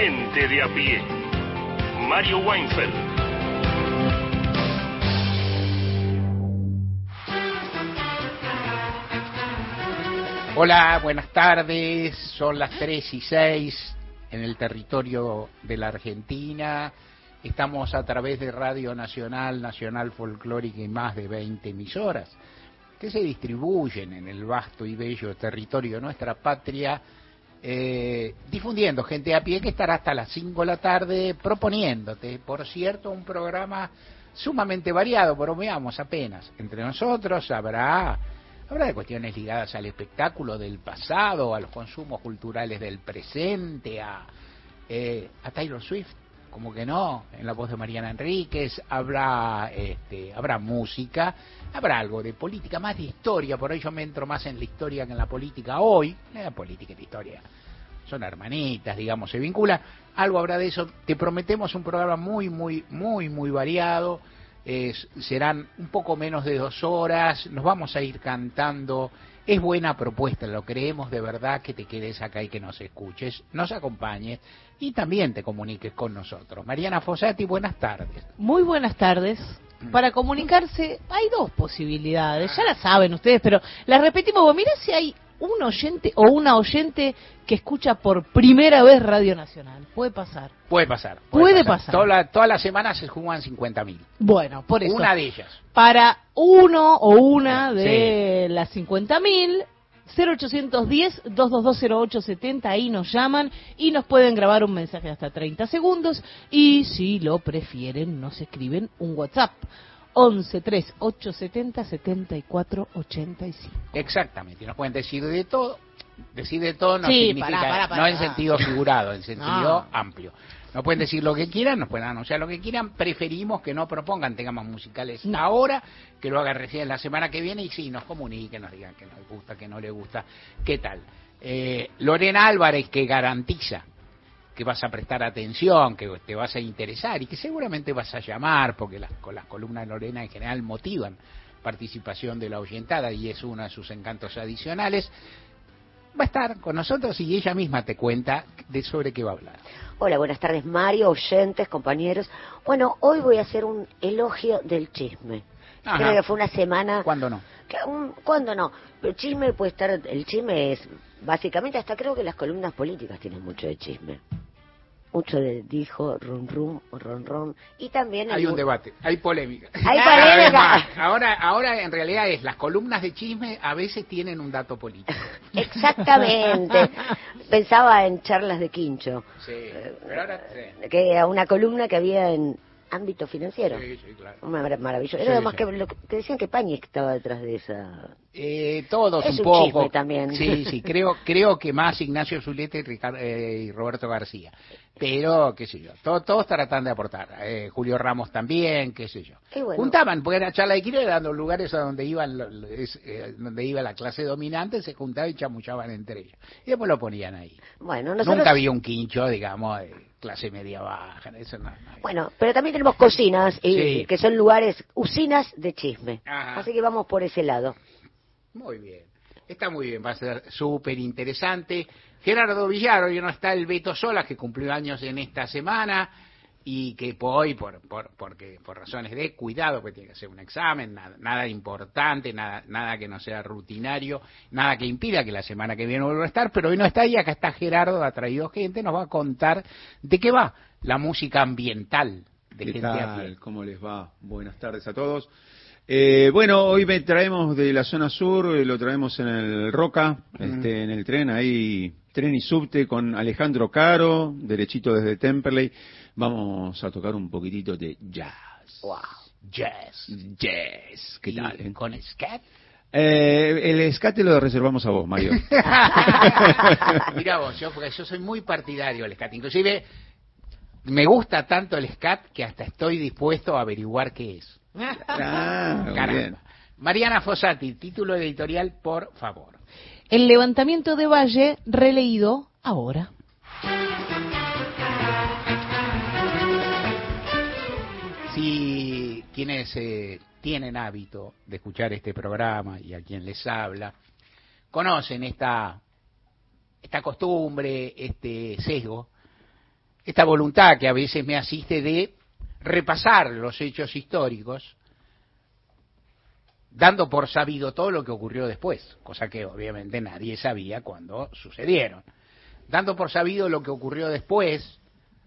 gente de a pie. Mario Weinfeld. Hola, buenas tardes. Son las 3 y 6 en el territorio de la Argentina. Estamos a través de Radio Nacional, Nacional Folclórica y más de 20 emisoras que se distribuyen en el vasto y bello territorio de nuestra patria, eh, difundiendo gente a pie que estará hasta las 5 de la tarde proponiéndote, por cierto, un programa sumamente variado, pero veamos apenas. Entre nosotros habrá Habrá de cuestiones ligadas al espectáculo del pasado, a los consumos culturales del presente, a, eh, a Taylor Swift, como que no, en la voz de Mariana Enríquez, habrá, este, habrá música, habrá algo de política, más de historia, por ello me entro más en la historia que en la política hoy, la política y la historia son hermanitas, digamos, se vincula, algo habrá de eso, te prometemos un programa muy, muy, muy, muy variado, serán un poco menos de dos horas, nos vamos a ir cantando. Es buena propuesta, lo creemos de verdad que te quedes acá y que nos escuches, nos acompañes y también te comuniques con nosotros. Mariana Fossati, buenas tardes. Muy buenas tardes. Mm. Para comunicarse hay dos posibilidades, ya las saben ustedes, pero las repetimos. Mira si hay un oyente o una oyente que escucha por primera vez Radio Nacional. Puede pasar. Puede pasar. Puede, pasar. Todas las semanas se juegan 50.000. Bueno, por eso. Una de ellas. Para uno o una de las 50.000, 0810-2220870, ahí nos llaman y nos pueden grabar un mensaje hasta 30 segundos y si lo prefieren nos escriben un WhatsApp 11 3 870 74 85. Exactamente, y nos pueden decir de todo. Decir de todo no significa, no en sentido figurado, en sentido amplio. Nos pueden decir lo que quieran, nos pueden anunciar lo que quieran. Preferimos que no propongan temas musicales ahora, que lo hagan recién la semana que viene y sí, nos comuniquen, nos digan que nos gusta, que no les gusta, qué tal. Eh, Lorena Álvarez, que garantiza que vas a prestar atención, que te vas a interesar y que seguramente vas a llamar, porque las, las columnas Lorena en general motivan participación de la oyentada y es uno de sus encantos adicionales, va a estar con nosotros y ella misma te cuenta de sobre qué va a hablar. Hola, buenas tardes Mario, oyentes, compañeros. Bueno, hoy voy a hacer un elogio del chisme. Creo que fue una semana... ¿Cuándo no? ¿Cuándo no? El chisme puede estar... El chisme es... Básicamente hasta creo que las columnas políticas tienen mucho de chisme mucho de dijo, rum rum, ron ron, y también... Hay un debate, hay polémica. Hay polémica. ahora, ahora en realidad es, las columnas de chisme a veces tienen un dato político. Exactamente. Pensaba en charlas de Quincho. Sí, pero ahora... Que a una columna que había en ámbito financiero. Sí, sí, claro. Maravilloso. Era además que, lo que decían que Pañi estaba detrás de esa. Eh, todos un, poco. también. Sí, sí, creo, creo que más Ignacio Zulete y, eh, y Roberto García. Pero, qué sé yo, todos, todos tratan de aportar. Eh, Julio Ramos también, qué sé yo. Juntaban, porque era charla de Quiroga, dando lugares a donde iban eh, donde iba la clase dominante, se juntaban y chamuchaban entre ellos. Y después lo ponían ahí. Bueno, Nunca había un quincho, digamos, clase media baja. Eso no, bueno, pero también tenemos cocinas, y, que son lugares, usinas de chisme. Así que vamos por ese lado. Muy bien. Está muy bien, va a ser súper interesante. Gerardo Villar, hoy no está el Beto Sola, que cumplió años en esta semana y que hoy, por, por, porque, por razones de cuidado, pues tiene que hacer un examen, nada, nada importante, nada, nada que no sea rutinario, nada que impida que la semana que viene vuelva a estar, pero hoy no está y acá está Gerardo, ha traído gente, nos va a contar de qué va la música ambiental de ¿Qué tal? ¿Cómo les va? Buenas tardes a todos. Eh, bueno, hoy me traemos de la zona sur, eh, lo traemos en el Roca, este, en el tren, ahí, tren y subte con Alejandro Caro, derechito desde Temperley vamos a tocar un poquitito de jazz. Wow. Jazz. Jazz. ¿Qué tal? ¿Con scat? Eh, el scat te lo reservamos a vos, Mario. Mira vos, yo, porque yo soy muy partidario del scat. Inclusive, me gusta tanto el scat que hasta estoy dispuesto a averiguar qué es. Ah, bien. Mariana Fossati, título editorial, por favor. El levantamiento de Valle, releído ahora. Si quienes eh, tienen hábito de escuchar este programa y a quien les habla, conocen esta, esta costumbre, este sesgo esta voluntad que a veces me asiste de repasar los hechos históricos, dando por sabido todo lo que ocurrió después, cosa que obviamente nadie sabía cuando sucedieron. Dando por sabido lo que ocurrió después,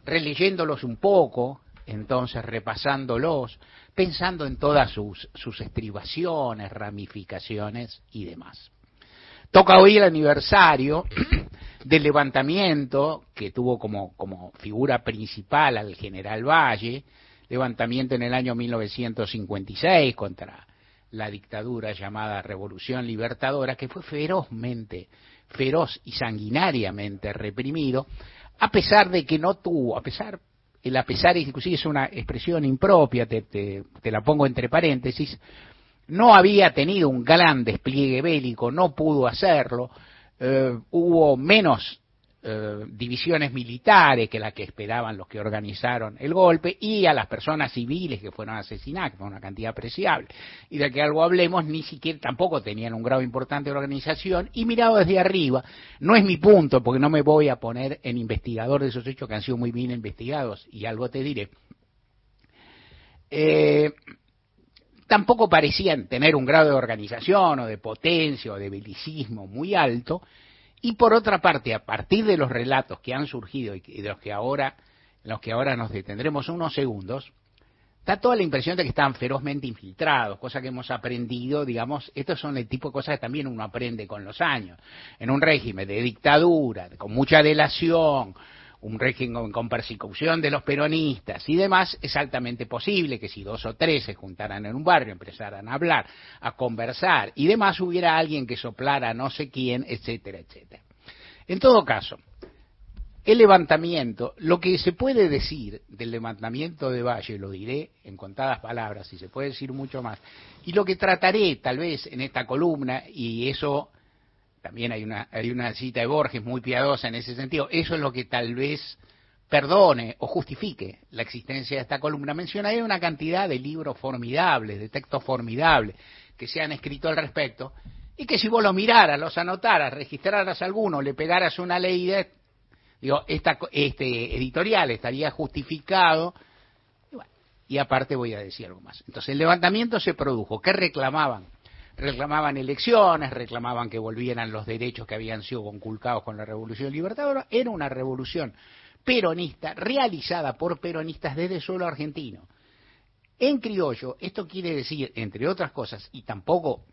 releyéndolos un poco, entonces repasándolos, pensando en todas sus, sus estribaciones, ramificaciones y demás. Toca hoy el aniversario del levantamiento que tuvo como, como figura principal al general Valle, levantamiento en el año 1956 contra la dictadura llamada Revolución Libertadora, que fue ferozmente, feroz y sanguinariamente reprimido, a pesar de que no tuvo, a pesar, el a pesar inclusive es una expresión impropia, te, te, la pongo entre paréntesis, no había tenido un gran despliegue bélico, no pudo hacerlo, eh, hubo menos eh, divisiones militares que las que esperaban los que organizaron el golpe y a las personas civiles que fueron asesinadas, que fue una cantidad apreciable. Y de que algo hablemos, ni siquiera tampoco tenían un grado importante de organización y mirado desde arriba, no es mi punto porque no me voy a poner en investigador de esos hechos que han sido muy bien investigados y algo te diré. Eh, tampoco parecían tener un grado de organización o de potencia o de belicismo muy alto, y por otra parte, a partir de los relatos que han surgido y de los que ahora, los que ahora nos detendremos unos segundos, da toda la impresión de que están ferozmente infiltrados, cosa que hemos aprendido, digamos, estos son el tipo de cosas que también uno aprende con los años. En un régimen de dictadura, con mucha delación, un régimen con persecución de los peronistas y demás, es altamente posible que si dos o tres se juntaran en un barrio, empezaran a hablar, a conversar y demás, hubiera alguien que soplara no sé quién, etcétera, etcétera. En todo caso, el levantamiento, lo que se puede decir del levantamiento de Valle, lo diré en contadas palabras y se puede decir mucho más, y lo que trataré tal vez en esta columna, y eso también hay una, hay una cita de Borges muy piadosa en ese sentido. Eso es lo que tal vez perdone o justifique la existencia de esta columna. Mencionaré una cantidad de libros formidables, de textos formidables que se han escrito al respecto y que si vos lo miraras, los anotaras, registraras alguno, le pegaras una ley de, digo, esta, este editorial estaría justificado. Y, y aparte voy a decir algo más. Entonces el levantamiento se produjo. ¿Qué reclamaban? Reclamaban elecciones, reclamaban que volvieran los derechos que habían sido conculcados con la Revolución Libertadora. Era una revolución peronista realizada por peronistas desde el suelo argentino. En criollo, esto quiere decir, entre otras cosas, y tampoco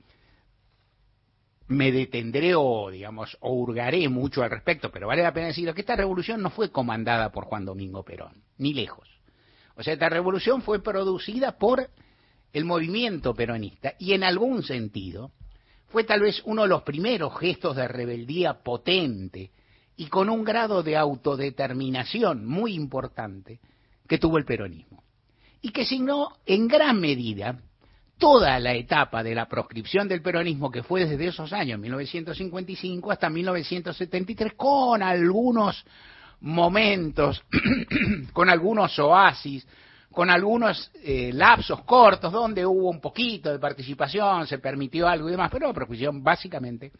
me detendré o, digamos, o hurgaré mucho al respecto, pero vale la pena decirlo, que esta revolución no fue comandada por Juan Domingo Perón, ni lejos. O sea, esta revolución fue producida por el movimiento peronista y en algún sentido fue tal vez uno de los primeros gestos de rebeldía potente y con un grado de autodeterminación muy importante que tuvo el peronismo y que signó en gran medida toda la etapa de la proscripción del peronismo que fue desde esos años, 1955 hasta 1973, con algunos momentos, con algunos oasis, con algunos eh, lapsos cortos donde hubo un poquito de participación, se permitió algo y demás, pero la proscripción básicamente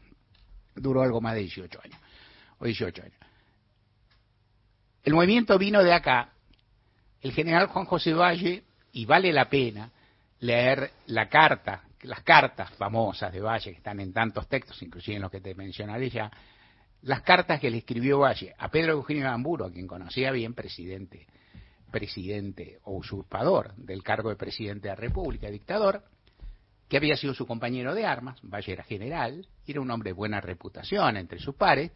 duró algo más de 18 años, o 18 años. El movimiento vino de acá, el general Juan José Valle, y vale la pena leer la carta, las cartas famosas de Valle, que están en tantos textos, inclusive en los que te mencionaré ya, las cartas que le escribió Valle a Pedro Eugenio Gamburo, a quien conocía bien, presidente presidente o usurpador del cargo de presidente de la República, dictador, que había sido su compañero de armas, Valle era general, era un hombre de buena reputación entre sus pares,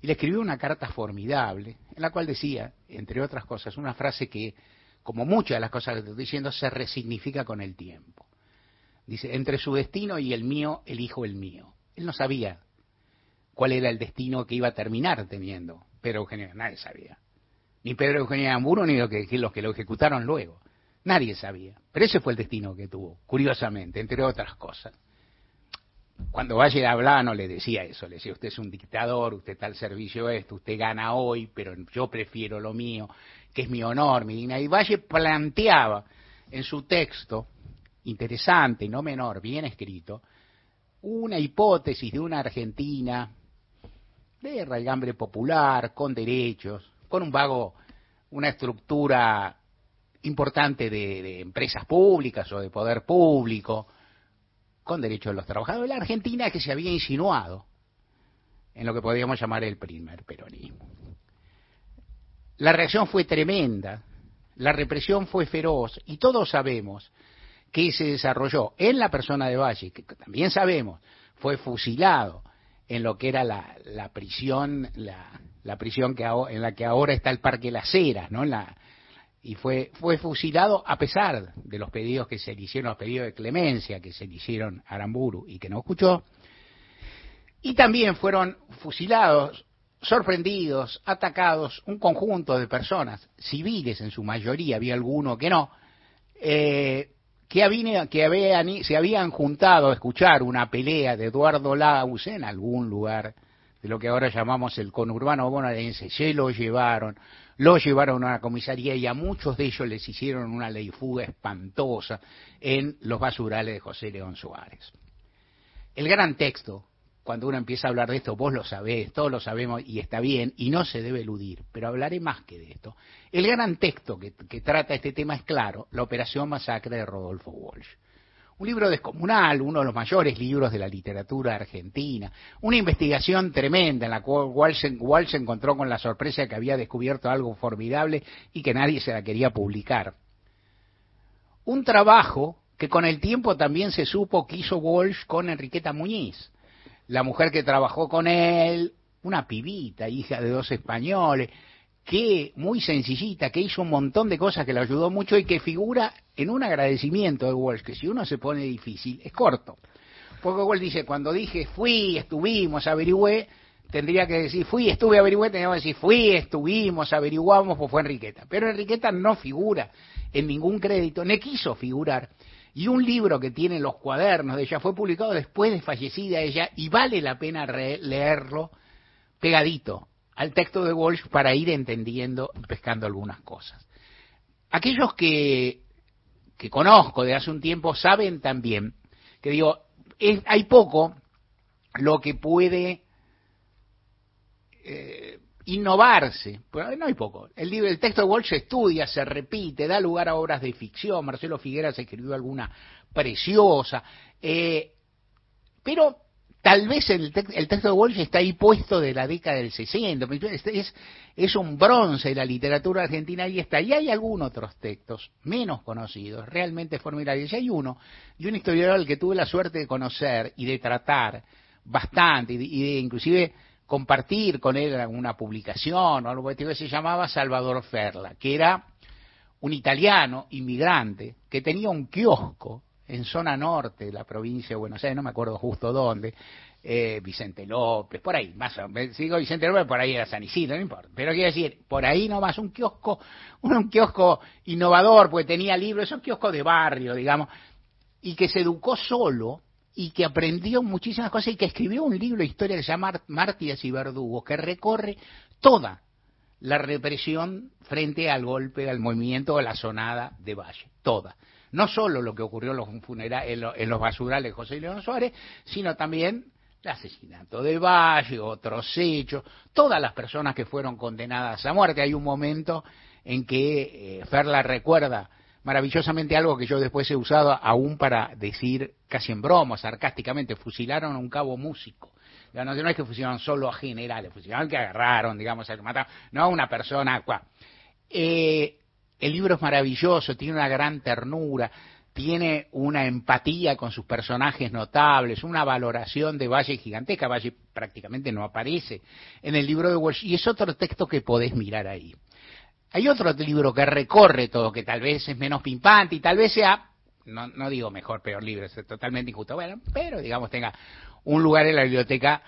y le escribió una carta formidable, en la cual decía, entre otras cosas, una frase que, como muchas de las cosas que estoy diciendo, se resignifica con el tiempo. Dice, entre su destino y el mío, elijo el mío. Él no sabía cuál era el destino que iba a terminar teniendo, pero Eugenio nadie sabía ni Pedro Eugenio Amburo, ni los que, los que lo ejecutaron luego. Nadie sabía. Pero ese fue el destino que tuvo, curiosamente, entre otras cosas. Cuando Valle hablaba no le decía eso, le decía usted es un dictador, usted está al servicio esto, usted gana hoy, pero yo prefiero lo mío, que es mi honor, mi dignidad. Y Valle planteaba en su texto, interesante y no menor, bien escrito, una hipótesis de una Argentina de raigambre popular, con derechos, con un vago, una estructura importante de, empresas públicas o de poder público, con derechos de los trabajadores, la Argentina que se había insinuado en lo que podríamos llamar el primer peronismo. La reacción fue tremenda, la represión fue feroz y todos sabemos que se desarrolló en la persona de Valle, que también sabemos fue fusilado en lo que era la, la prisión, la, la prisión que en la que ahora está el Parque Las Heras, ¿no? La, y fue, fue fusilado a pesar de los pedidos que se le hicieron, los pedidos de clemencia que se le hicieron a Aramburu y que no escuchó. Y también fueron fusilados, sorprendidos, atacados un conjunto de personas, civiles en su mayoría, había alguno que no, eh, que, había, que habían, se habían juntado a escuchar una pelea de Eduardo Laus en algún lugar de lo que ahora llamamos el conurbano bonaerense, se lo llevaron, lo llevaron a una comisaría y a muchos de ellos les hicieron una ley fuga espantosa en los basurales de José León Suárez. El gran texto, cuando uno empieza a hablar de esto, vos lo sabés, todos lo sabemos y está bien y no se debe eludir, pero hablaré más que de esto. El gran texto que, que trata este tema es claro, la Operación Masacre de Rodolfo Walsh un libro descomunal, uno de los mayores libros de la literatura argentina, una investigación tremenda en la cual Walsh, encontró con la sorpresa que había descubierto algo formidable y que nadie se la quería publicar. Un trabajo que con el tiempo también se supo que hizo Walsh con Enriqueta Muñiz, la mujer que trabajó con él, una pibita, hija de dos españoles, que muy sencillita, que hizo un montón de cosas que le ayudó mucho y que figura en un agradecimiento de Walsh, que si uno se pone difícil, es corto. Porque Walsh dice, cuando dije fui, estuvimos, averigüé, tendría que decir fui, estuve, averigüé, tendría que decir fui, estuvimos, averiguamos, pues fue Enriqueta. Pero Enriqueta no figura en ningún crédito, ni quiso figurar. Y un libro que tiene los cuadernos de ella fue publicado después de fallecida ella y vale la pena leerlo pegadito al texto de Walsh para ir entendiendo pescando algunas cosas. Aquellos que, que conozco de hace un tiempo saben también que digo, hay poco lo que puede eh, innovarse, pero no hay poco. El, texto de Walsh estudia, se repite, da lugar a obras de ficción, Marcelo Figueras escribió alguna preciosa, eh, pero Tal vez el, texto de Walsh está ahí puesto de la década del 60, es, es un bronce de la literatura argentina y está. Y hay algunos otros textos menos conocidos, realmente formidables. Y hay uno, y un historiador al que tuve la suerte de conocer y de tratar bastante, y de, inclusive compartir con él una publicación o algo que se llamaba Salvador Ferla, que era un italiano inmigrante que tenía un kiosco en zona norte de la provincia de Buenos Aires, no me acuerdo justo dónde, eh, Vicente López, por ahí, más o menos, sigo Vicente López, por ahí era San Isidro, no importa, pero quiero decir, por ahí nomás un kiosco, un, kiosco innovador, porque tenía libros, es un kiosco de barrio, digamos, y que se educó solo y que aprendió muchísimas cosas y que escribió un libro de historia que se llama Mártires y Verdugos, que recorre toda la represión frente al golpe, al movimiento de la sonada de Valle, toda no solo lo que ocurrió en los, en, los basurales de José León Suárez, sino también el asesinato de Valle, otros hechos, todas las personas que fueron condenadas a muerte. Hay un momento en que eh, Ferla recuerda maravillosamente algo que yo después he usado aún para decir casi en broma, sarcásticamente, fusilaron a un cabo músico. No, es que fusilaron solo a generales, fusilaron que agarraron, digamos, a que mataron, no a una persona. Eh, el libro es maravilloso, tiene una gran ternura, tiene una empatía con sus personajes notables, una valoración de Valle gigantesca. Valle prácticamente no aparece en el libro de Walsh y es otro texto que podés mirar ahí. Hay otro libro que recorre todo, que tal vez es menos pimpante y tal vez sea, no, no digo mejor, peor libro, es totalmente injusto, bueno, pero digamos tenga un lugar en la biblioteca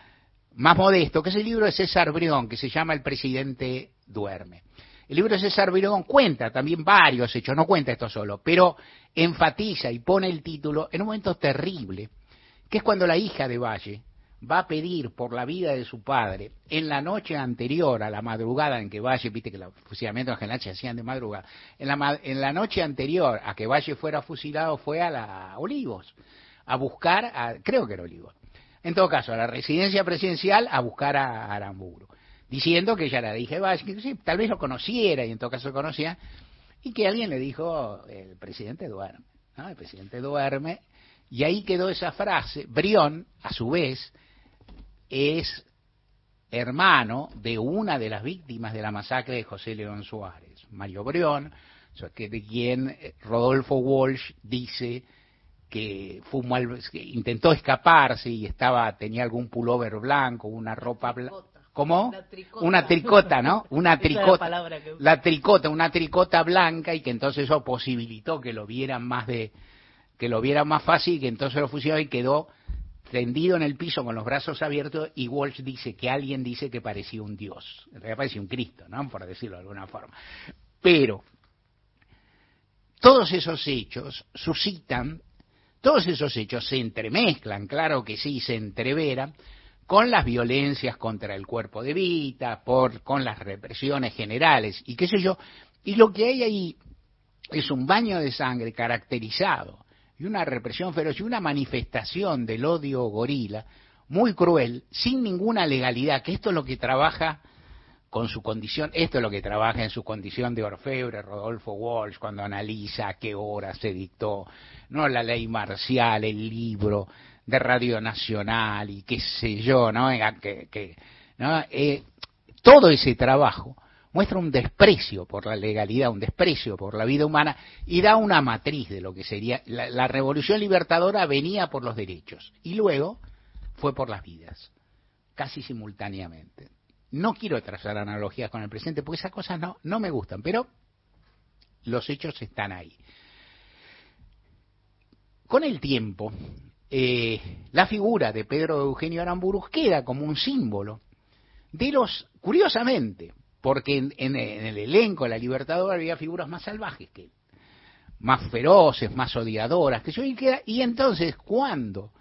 más modesto, que es el libro de César Brión, que se llama El presidente duerme. El libro de César Virón cuenta también varios hechos, no cuenta esto solo, pero enfatiza y pone el título en un momento terrible, que es cuando la hija de Valle va a pedir por la vida de su padre en la noche anterior a la madrugada en que Valle, viste que los fusilamientos en general se hacían de madrugada, en la, en la noche anterior a que Valle fuera fusilado fue a la Olivos, a buscar, a, creo que era Olivos, en todo caso, a la residencia presidencial a buscar a Aramburu. Diciendo que Ijevalle, que sí, tal vez lo conociera y en todo caso lo conocía, y que alguien le dijo, el presidente duerme, el presidente duerme, y ahí quedó esa frase. Brión, a su vez, es hermano de una de las víctimas de la masacre de José León Suárez, Mario Brión, que de quien eh, Rodolfo Walsh dice que fumó intentó escaparse y estaba tenía algún pullover blanco, una ropa blanca. ¿Cómo? Una tricota, ¿no? Una tricota. La, tricota, una tricota blanca y que entonces eso posibilitó que lo vieran más de que lo vieran más fácil y que entonces lo fusionó y quedó tendido en el piso con los brazos abiertos y Walsh dice que alguien dice que parecía un dios, en realidad parecía un Cristo, ¿no? Por decirlo de alguna forma. Pero todos esos hechos suscitan, todos esos hechos se entremezclan, claro que sí, se entreveran con las violencias contra el cuerpo de Vita, por, con las represiones generales y qué sé yo, y lo que hay ahí es un baño de sangre caracterizado y una represión feroz y una manifestación del odio gorila muy cruel, sin ninguna legalidad, que esto es lo que trabaja con su condición, esto es lo que trabaja en su condición de orfebre Rodolfo Walsh cuando analiza a qué hora se dictó, no la ley marcial, el libro de Radio Nacional y qué sé yo, ¿no? Que, que. Eh, todo ese trabajo muestra un desprecio por la legalidad, un desprecio por la vida humana y da una matriz de lo que sería la, revolución libertadora venía por los derechos y luego fue por las vidas, casi simultáneamente. No quiero trazar analogías con el presente porque esas cosas no, no me gustan, pero los hechos están ahí. Con el tiempo, eh, la figura de Pedro Eugenio Aramburu queda como un símbolo de los, curiosamente, porque en, el elenco de la Libertadora había figuras más salvajes que él, más feroces, más odiadoras, que yo y, y entonces cuando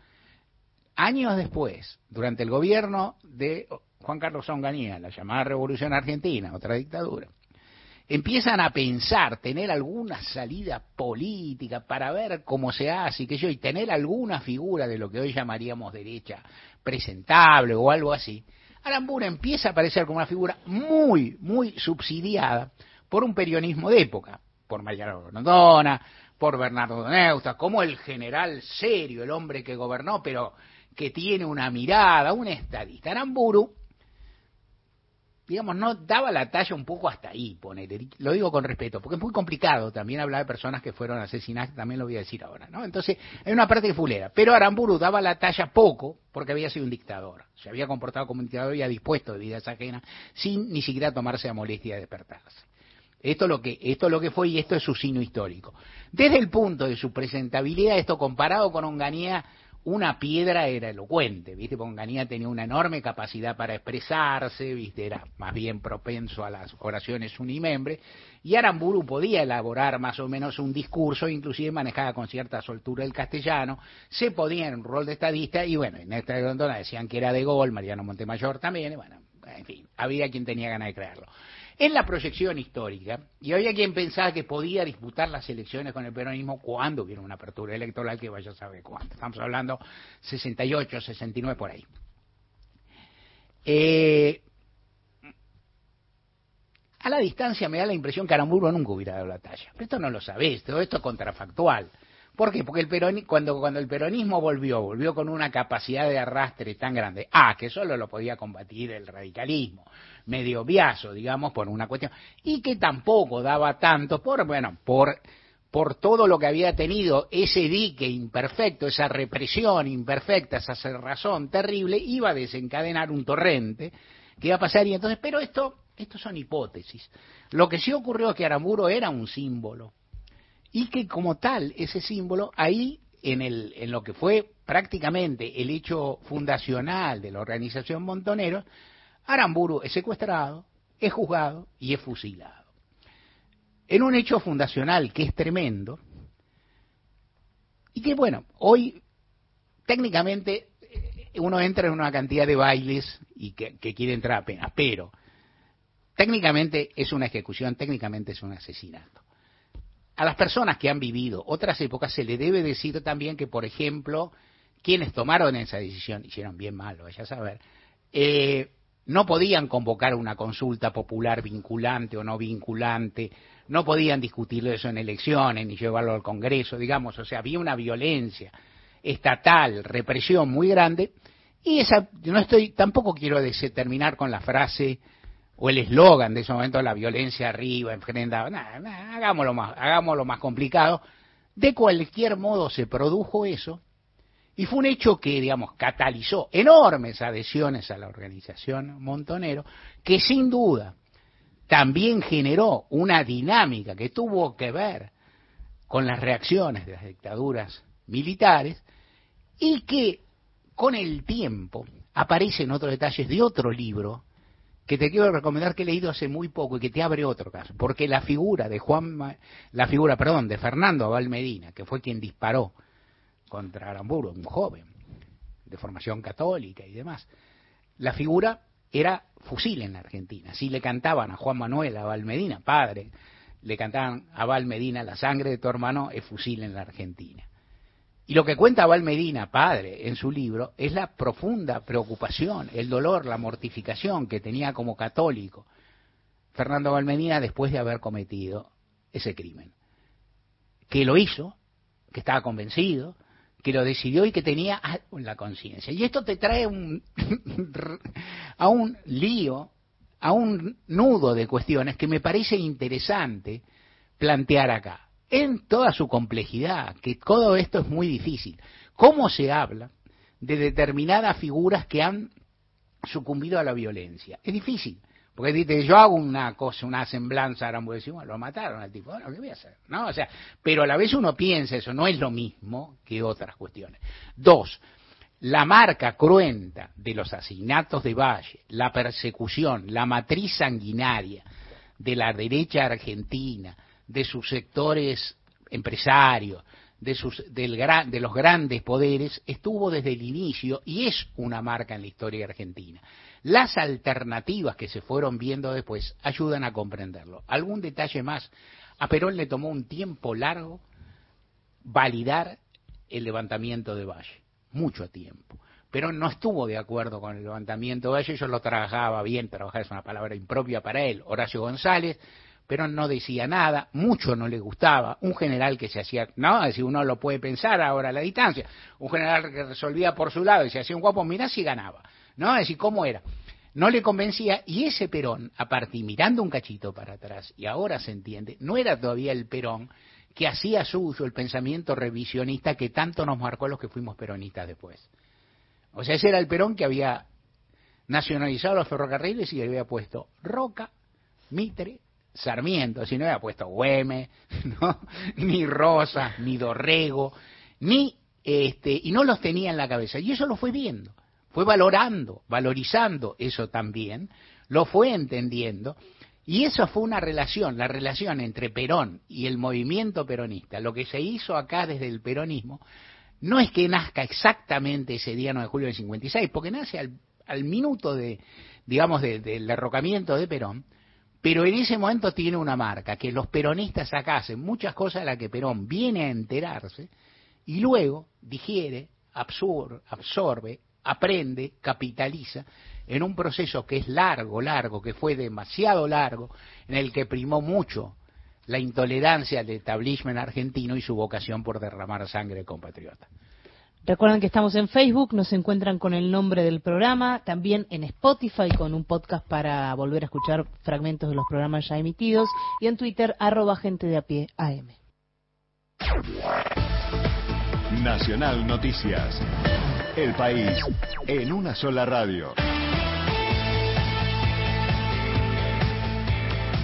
años después, durante el gobierno de Juan Carlos Onganía, la llamada Revolución Argentina, otra dictadura, empiezan a pensar tener alguna salida política para ver cómo se hace y que yo y tener alguna figura de lo que hoy llamaríamos derecha presentable o algo así, Aramburu empieza a aparecer como una figura muy, muy subsidiada por un periodismo de época, por Mariano Rondona, por Bernardo Neusta, como el general serio, el hombre que gobernó, pero que tiene una mirada, un estadista. Aramburu digamos, no daba la talla un poco hasta ahí, poner, lo digo con respeto, porque es muy complicado también hablar de personas que fueron asesinadas, también lo voy a decir ahora, ¿no? Entonces, hay una parte que fulera, pero Aramburu daba la talla poco porque había sido un dictador, se había comportado como un dictador y había dispuesto de vidas ajenas sin ni siquiera tomarse la molestia de despertarse. Esto es lo que, esto es lo que fue y esto es su signo histórico. Desde el punto de su presentabilidad, esto comparado con Onganía, una piedra era elocuente, ¿viste? Ponganía tenía una enorme capacidad para expresarse, ¿viste? Era más bien propenso a las oraciones unimembre, y Aramburu podía elaborar más o menos un discurso, inclusive manejaba con cierta soltura el castellano, se podía en un rol de estadista, y bueno, en esta Grondona decían que era de gol, Mariano Montemayor también, y bueno, en fin, había quien tenía ganas de creerlo. En la proyección histórica, y había quien pensaba que podía disputar las elecciones con el peronismo cuando hubiera una apertura electoral que vaya a saber cuándo. Estamos hablando 68, 69 por ahí. Eh, a la distancia me da la impresión que Aramburu nunca hubiera dado la talla. Pero esto no lo sabés, todo esto es contrafactual. ¿Por qué? Porque el cuando, cuando el peronismo volvió, volvió con una capacidad de arrastre tan grande. Ah, que solo lo podía combatir el radicalismo, medio viazo, digamos, por una cuestión. Y que tampoco daba tanto por, bueno, por, por todo lo que había tenido ese dique imperfecto, esa represión imperfecta, esa cerrazón terrible, iba a desencadenar un torrente que iba a pasar y entonces, pero esto, esto son hipótesis. Lo que sí ocurrió es que Aramburo era un símbolo y que como tal ese símbolo ahí en, el, en lo que fue prácticamente el hecho fundacional de la organización Montoneros, Aramburu es secuestrado, es juzgado y es fusilado. En un hecho fundacional que es tremendo y que bueno, hoy técnicamente eh, uno entra en una cantidad de bailes y que, que quiere entrar apenas, pero técnicamente es una ejecución, técnicamente es un asesinato a las personas que han vivido otras épocas se le debe decir también que, por ejemplo, quienes tomaron esa decisión, hicieron bien mal, vaya a saber, eh, no podían convocar una consulta popular vinculante o no vinculante, no podían discutir eso en elecciones ni llevarlo al Congreso, digamos, o sea, había una violencia estatal, represión muy grande, y esa, no estoy, tampoco quiero terminar con la frase o el eslogan de ese momento, la violencia arriba, enfrentada, nada, hagámoslo más, hagámoslo más complicado. De cualquier modo se produjo eso, y fue un hecho que, digamos, catalizó enormes adhesiones a la organización Montonero, que sin duda también generó una dinámica que tuvo que ver con las reacciones de las dictaduras militares y que con el tiempo aparecen otros detalles de otro libro que te quiero recomendar que he leído hace muy poco y que te abre otro caso, porque la figura de Juan, la figura, perdón, de Fernando Abal Medina, que fue quien disparó contra Aramburu, un joven de formación católica y demás, la figura era fusil en la Argentina. Si le cantaban a Juan Manuel Abal Medina, padre, le cantaban a Abal Medina, la sangre de tu hermano es fusil en la Argentina. Y lo que cuenta Val Medina, padre, en su libro, es la profunda preocupación, el dolor, la mortificación que tenía como católico Fernando Val Medina después de haber cometido ese crimen. Que lo hizo, que estaba convencido, que lo decidió y que tenía la conciencia. Y esto te trae un, a un lío, a un nudo de cuestiones que me parece interesante plantear acá en toda su complejidad, que todo esto es muy difícil. ¿Cómo se habla de determinadas figuras que han sucumbido a la violencia? Es difícil, porque dice, yo hago una cosa, una semblanza, ahora voy a decir, bueno, lo mataron al tipo, bueno, ¿qué voy a hacer? ¿No? O sea, pero a la vez uno piensa eso, no es lo mismo que otras cuestiones. Dos, la marca cruenta de los asesinatos de Valle, la persecución, la matriz sanguinaria de la derecha argentina, de sus sectores empresarios, de, sus, del de los grandes poderes, estuvo desde el inicio y es una marca en la historia argentina. Las alternativas que se fueron viendo después ayudan a comprenderlo. Algún detalle más. A Perón le tomó un tiempo largo validar el levantamiento de Valle, mucho tiempo. Perón no estuvo de acuerdo con el levantamiento de Valle, yo lo trabajaba bien, trabajar es una palabra impropia para él, Horacio González, pero no decía nada, mucho no le gustaba, un general que se hacía, no, si uno lo puede pensar ahora a la distancia, un general que resolvía por su lado y se hacía un guapo, mirá si ganaba, ¿no? Es decir, ¿cómo era? No le convencía, y ese Perón, aparte, mirando un cachito para atrás, y ahora se entiende, no era todavía el Perón que hacía suyo el pensamiento revisionista que tanto nos marcó a los que fuimos peronistas después. O sea, ese era el Perón que había nacionalizado los ferrocarriles y le había puesto Roca, Mitre, Sarmiento, si no había puesto Güeme, ¿no? ni Rosa, ni Dorrego, ni este, y no los tenía en la cabeza. Y eso lo fue viendo, fue valorando, valorizando eso también, lo fue entendiendo, y eso fue una relación, la relación entre Perón y el movimiento peronista. Lo que se hizo acá desde el peronismo no es que nazca exactamente ese día 9 de julio del 56, porque nace al, al minuto de, digamos, del derrocamiento de Perón, pero en ese momento tiene una marca, que los peronistas acá hacen muchas cosas de las que Perón viene a enterarse y luego digiere, absorbe, aprende, capitaliza en un proceso que es largo, largo, que fue demasiado largo, en el que primó mucho la intolerancia del establishment argentino y su vocación por derramar sangre compatriota. Recuerden que estamos en Facebook, nos encuentran con el nombre del programa, también en Spotify con un podcast para volver a escuchar fragmentos de los programas ya emitidos y en Twitter arroba gente de a pie AM. Nacional Noticias. El país en una sola radio.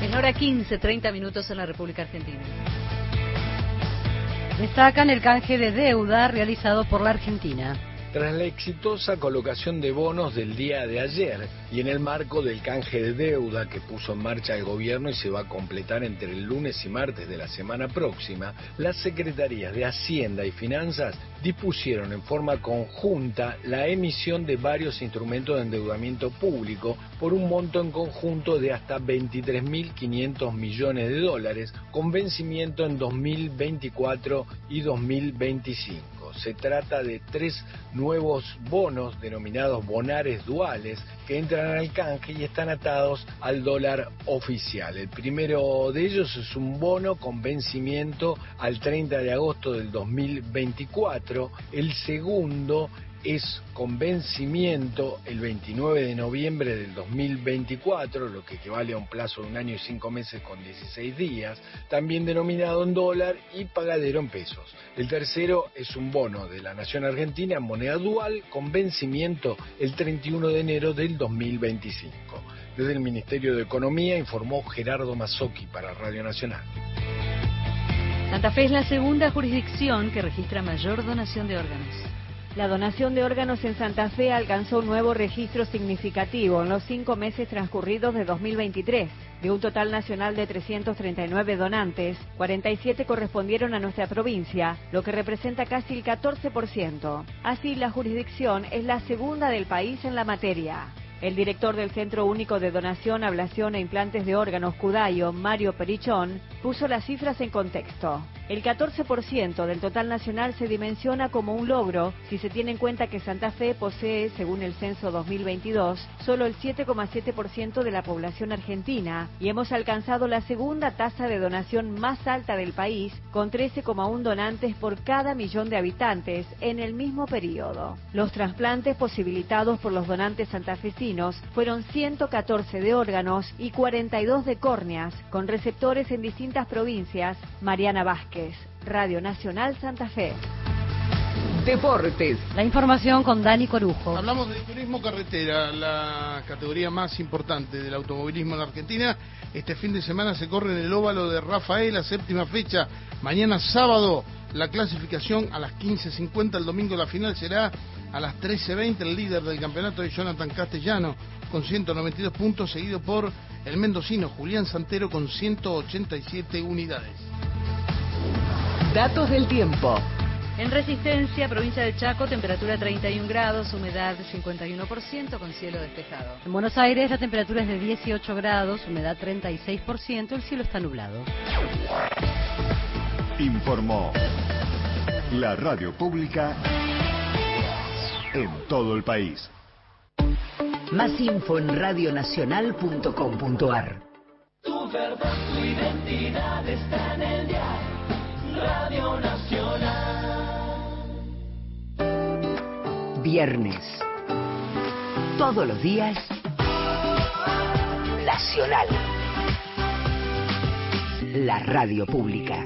Es la hora 15, 30 minutos en la República Argentina. Destacan el canje de deuda realizado por la Argentina. Tras la exitosa colocación de bonos del día de ayer y en el marco del canje de deuda que puso en marcha el gobierno y se va a completar entre el lunes y martes de la semana próxima, las secretarías de Hacienda y Finanzas dispusieron en forma conjunta la emisión de varios instrumentos de endeudamiento público por un monto en conjunto de hasta 23.500 millones de dólares con vencimiento en 2024 y 2025. Se trata de tres nuevos bonos denominados bonares duales que entran al canje y están atados al dólar oficial. El primero de ellos es un bono con vencimiento al 30 de agosto del 2024. El segundo es con vencimiento el 29 de noviembre del 2024, lo que equivale a un plazo de un año y cinco meses con 16 días, también denominado en dólar y pagadero en pesos. El tercero es un bono de la Nación Argentina en moneda dual con vencimiento el 31 de enero del 2025. Desde el Ministerio de Economía informó Gerardo Mazzocchi para Radio Nacional. Santa Fe es la segunda jurisdicción que registra mayor donación de órganos. La donación de órganos en Santa Fe alcanzó un nuevo registro significativo en los cinco meses transcurridos de 2023. De un total nacional de 339 donantes, 47 correspondieron a nuestra provincia, lo que representa casi el 14%. Así, la jurisdicción es la segunda del país en la materia. El director del Centro Único de Donación, Ablación e Implantes de Órganos Cudayo, Mario Perichón, puso las cifras en contexto. El 14% del total nacional se dimensiona como un logro si se tiene en cuenta que Santa Fe posee, según el censo 2022, solo el 7,7% de la población argentina y hemos alcanzado la segunda tasa de donación más alta del país, con 13,1 donantes por cada millón de habitantes en el mismo periodo. Los trasplantes posibilitados por los donantes santafesinos fueron 114 de órganos y 42 de córneas, con receptores en distintas provincias. Mariana Vázquez. Radio Nacional Santa Fe. Deportes. La información con Dani Corujo. Hablamos de turismo carretera, la categoría más importante del automovilismo en la Argentina. Este fin de semana se corre en el óvalo de Rafael, la séptima fecha. Mañana sábado la clasificación a las 15.50, el domingo la final será a las 13.20. El líder del campeonato de Jonathan Castellano con 192 puntos, seguido por el mendocino Julián Santero con 187 unidades. Datos del tiempo. En Resistencia, provincia de Chaco, temperatura 31 grados, humedad 51% con cielo despejado. En Buenos Aires la temperatura es de 18 grados, humedad 36%, el cielo está nublado. Informó la radio pública en todo el país. Más info en radionacional.com.ar. Tu verdad, tu identidad está en el diario. Radio Nacional. Viernes. Todos los días. Nacional. La radio pública.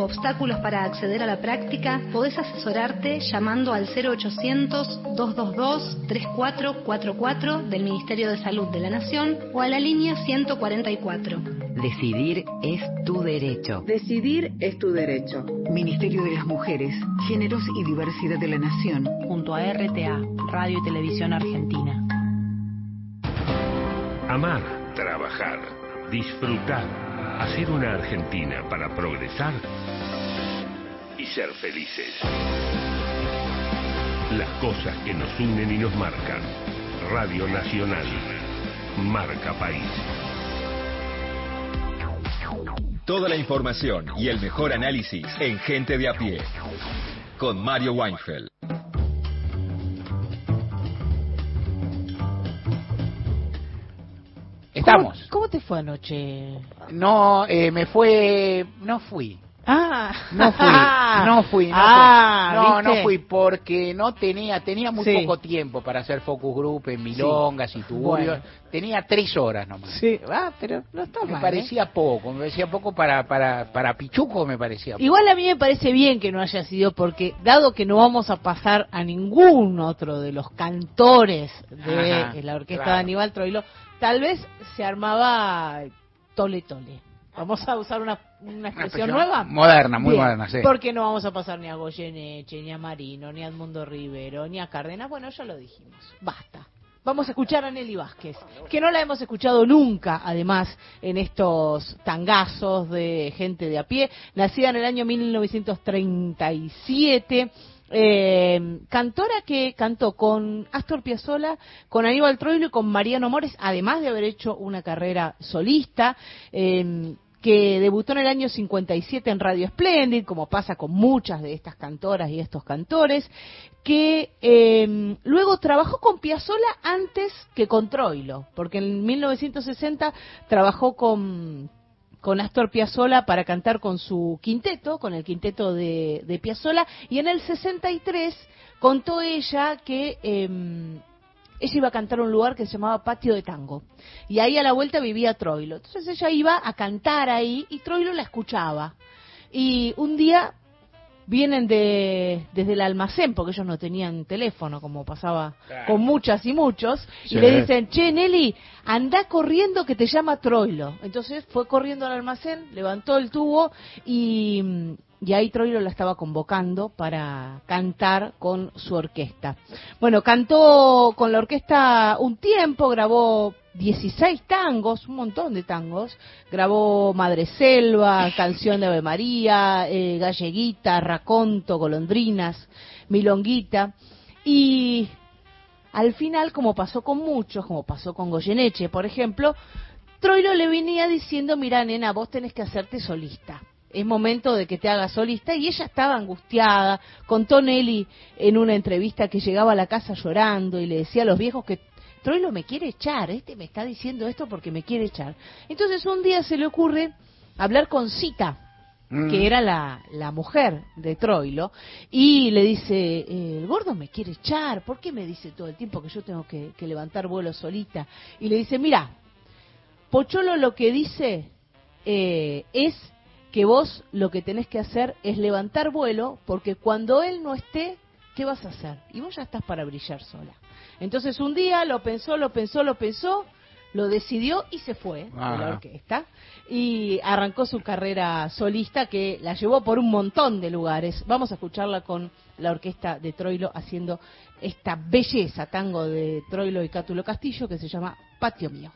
obstáculos para acceder a la práctica, podés asesorarte llamando al 0800-222-3444 del Ministerio de Salud de la Nación o a la línea 144. Decidir es tu derecho. Decidir es tu derecho. Ministerio de las Mujeres, Géneros y Diversidad de la Nación. Junto a RTA, Radio y Televisión Argentina. Amar, trabajar, disfrutar, hacer una Argentina para progresar y ser felices. Las cosas que nos unen y nos marcan. Radio Nacional. Marca País. Toda la información y el mejor análisis en Gente de a pie. Con Mario Weinfeld. Estamos. ¿Cómo, cómo te fue anoche? No, eh, me fue, no fui. Ah, No fui, no fui, no, Ah, fui. no, no fui porque no tenía, tenía muy Sí. poco tiempo para hacer focus group en milongas y tuburios. Bueno. Tenía tres horas nomás. Sí, ah, pero no está Me mal. ¿eh? parecía poco, me parecía poco para, para, para Pichuco, me parecía poco. Igual a mí me parece bien que no haya sido porque dado que no vamos a pasar a ningún otro de los cantores de Ajá, la orquesta claro. de Aníbal Troilo, tal vez se armaba tole tole. Vamos a usar una, una expresión nueva. moderna, muy Bien, moderna, sí. Porque no vamos a pasar ni a Goyeneche, ni a Marino, ni a Edmundo Rivero, ni a Cárdenas. Bueno, ya lo dijimos. Basta. Vamos a escuchar a Nelly Vázquez, que no la hemos escuchado nunca, además, en estos tangazos de gente de a pie. Nacida en el año 1937. eh, cantora que cantó con Astor Piazzolla, con Aníbal Troilo y con Mariano Mores, además de haber hecho una carrera solista, eh, que debutó en el año 57 en Radio Splendid, como pasa con muchas de estas cantoras y estos cantores, que eh, luego trabajó con Piazzolla antes que con Troilo, porque en 1960 trabajó con con Astor Piazzolla para cantar con su quinteto, con el quinteto de, de Piazzolla, y en el 63 contó ella que eh, ella iba a cantar a un lugar que se llamaba Patio de Tango, y ahí a la vuelta vivía Troilo. Entonces ella iba a cantar ahí y Troilo la escuchaba. Y un día vienen de, desde el almacén, porque ellos no tenían teléfono, como pasaba con muchas y muchos, Sí. y le dicen, che, Nelly, anda corriendo que te llama Troilo. Entonces fue corriendo al almacén, levantó el tubo y, y ahí Troilo la estaba convocando para cantar con su orquesta. Bueno, cantó con la orquesta un tiempo, grabó 16 tangos, un montón de tangos. Grabó Madre Selva, Canción de Ave María, eh, Galleguita, Raconto, Golondrinas, Milonguita. Y al final, como pasó con muchos, como pasó con Goyeneche, por ejemplo, Troilo le venía diciendo, mira, nena, vos tenés que hacerte solista. Es momento de que te hagas solista y ella estaba angustiada. Contó Nelly en una entrevista que llegaba a la casa llorando y le decía a los viejos que Troilo me quiere echar, este me está diciendo esto porque me quiere echar. Entonces un día se le ocurre hablar con Cita, Mm. que era la, la mujer de Troilo, y le dice, el gordo me quiere echar, ¿por qué me dice todo el tiempo que yo tengo que, que levantar vuelo solita? Y le dice, mira, Pocholo lo que dice eh, es que vos lo que tenés que hacer es levantar vuelo, porque cuando él no esté, ¿qué vas a hacer? Y vos ya estás para brillar sola. Entonces un día lo pensó, lo pensó, lo pensó, lo decidió y se fue de la Ah. orquesta y arrancó su carrera solista que la llevó por un montón de lugares. Vamos a escucharla con la orquesta de Troilo haciendo esta belleza tango de Troilo y Cátulo Castillo que se llama Patio Mío.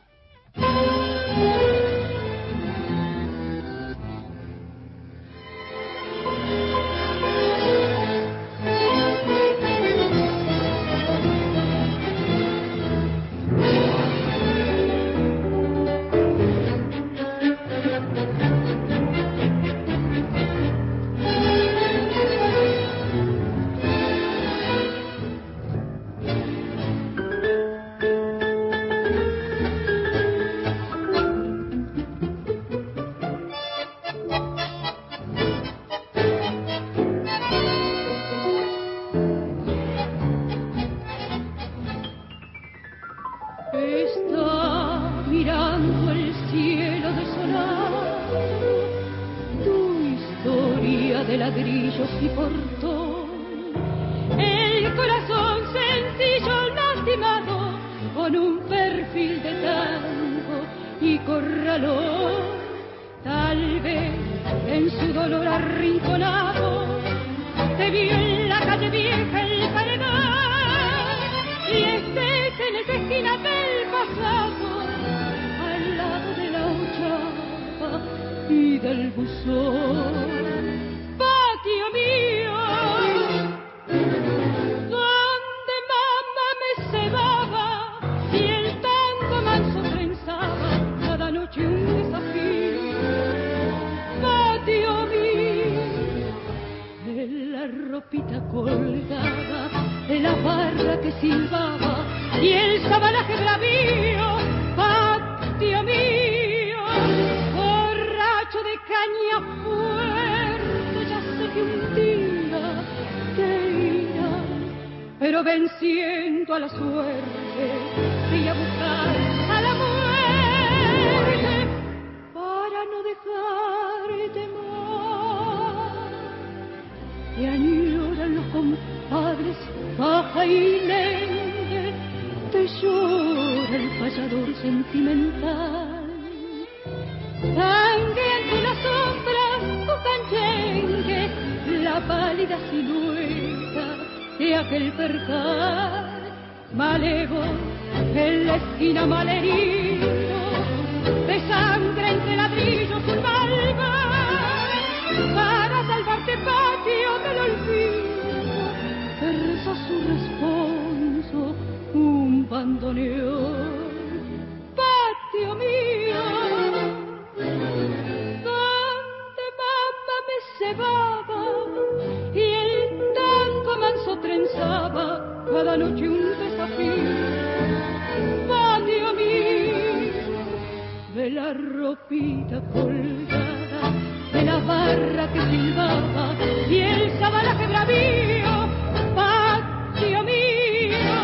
Colgada de la barra que silbaba y el sabalaje bravío patio mío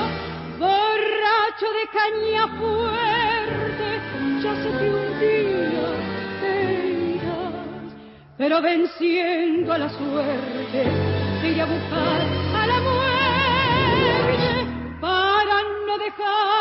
borracho de caña fuerte ya sé que un día te irás pero venciendo a la suerte te a buscar a la muerte para no dejarte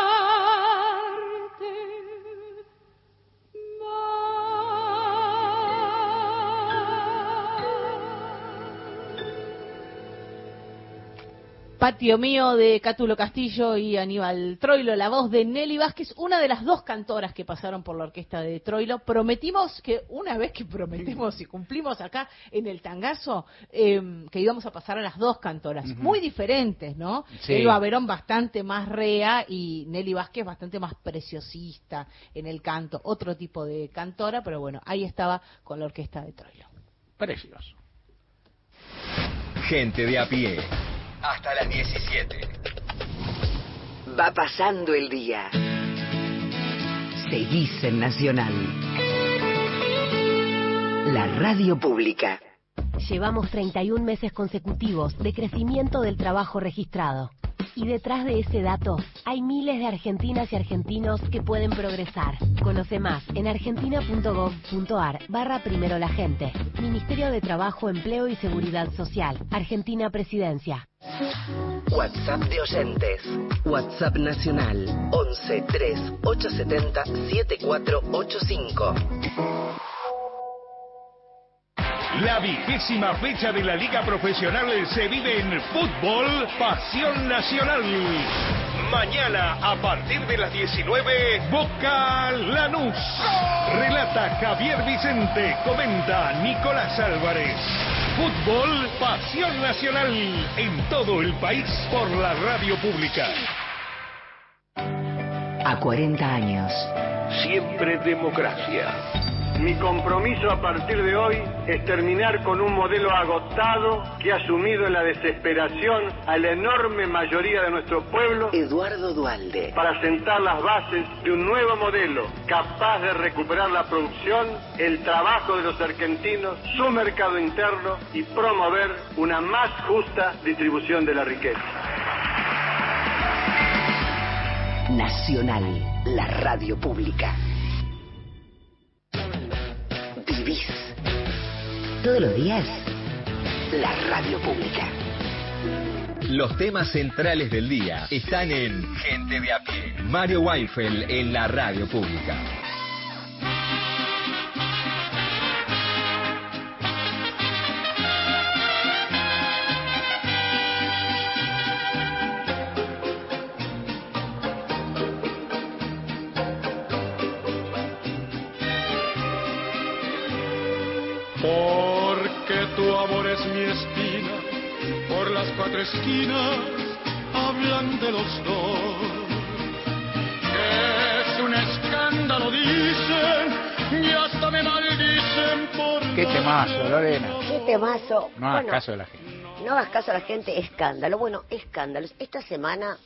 Patio mío de Cátulo Castillo y Aníbal Troilo, la voz de Nelly Vázquez, una de las dos cantoras que pasaron por la orquesta de Troilo. Prometimos que una vez que prometemos y cumplimos acá en el tangazo, eh, que íbamos a pasar a las dos cantoras, muy diferentes, ¿no? Sí. Elba Verón bastante más rea y Nelly Vázquez bastante más preciosista en el canto, otro tipo de cantora, pero bueno, ahí estaba con la orquesta de Troilo. Precioso. Gente de a pie. Hasta las 17. Va pasando el día. Seguís en Nacional. La radio pública. Llevamos 31 meses consecutivos de crecimiento del trabajo registrado. Y detrás de ese dato hay miles de argentinas y argentinos que pueden progresar. Conoce más en argentina.gov.ar barra primero la gente. Ministerio de Trabajo, Empleo y Seguridad Social. Argentina Presidencia. WhatsApp de oyentes. WhatsApp nacional 11 3 870 7485. La vigésima fecha de la Liga Profesional se vive en Fútbol Pasión Nacional. Mañana, a partir de las 19, Boca Lanús. Relata Javier Vicente, comenta Nicolás Álvarez. Fútbol Pasión Nacional en todo el país por la radio pública. A 40 años. Siempre democracia. Mi compromiso a partir de hoy es terminar con un modelo agotado que ha sumido en la desesperación a la enorme mayoría de nuestro pueblo. Eduardo Dualde. Para sentar las bases de un nuevo modelo capaz de recuperar la producción, el trabajo de los argentinos, su mercado interno y promover una más justa distribución de la riqueza. Nacional, la radio pública. Vivís todos los días la radio pública. Los temas centrales del día están en Gente de a pie. Mario Weinfeld en la radio pública. Las cuatro esquinas hablan de los dos. Es un escándalo, dicen, y hasta me maldicen por Qué temazo, Lorena. Qué temazo. No hagas Bueno, caso de la gente. No hagas caso a la gente, escándalo. Bueno, escándalos. Esta semana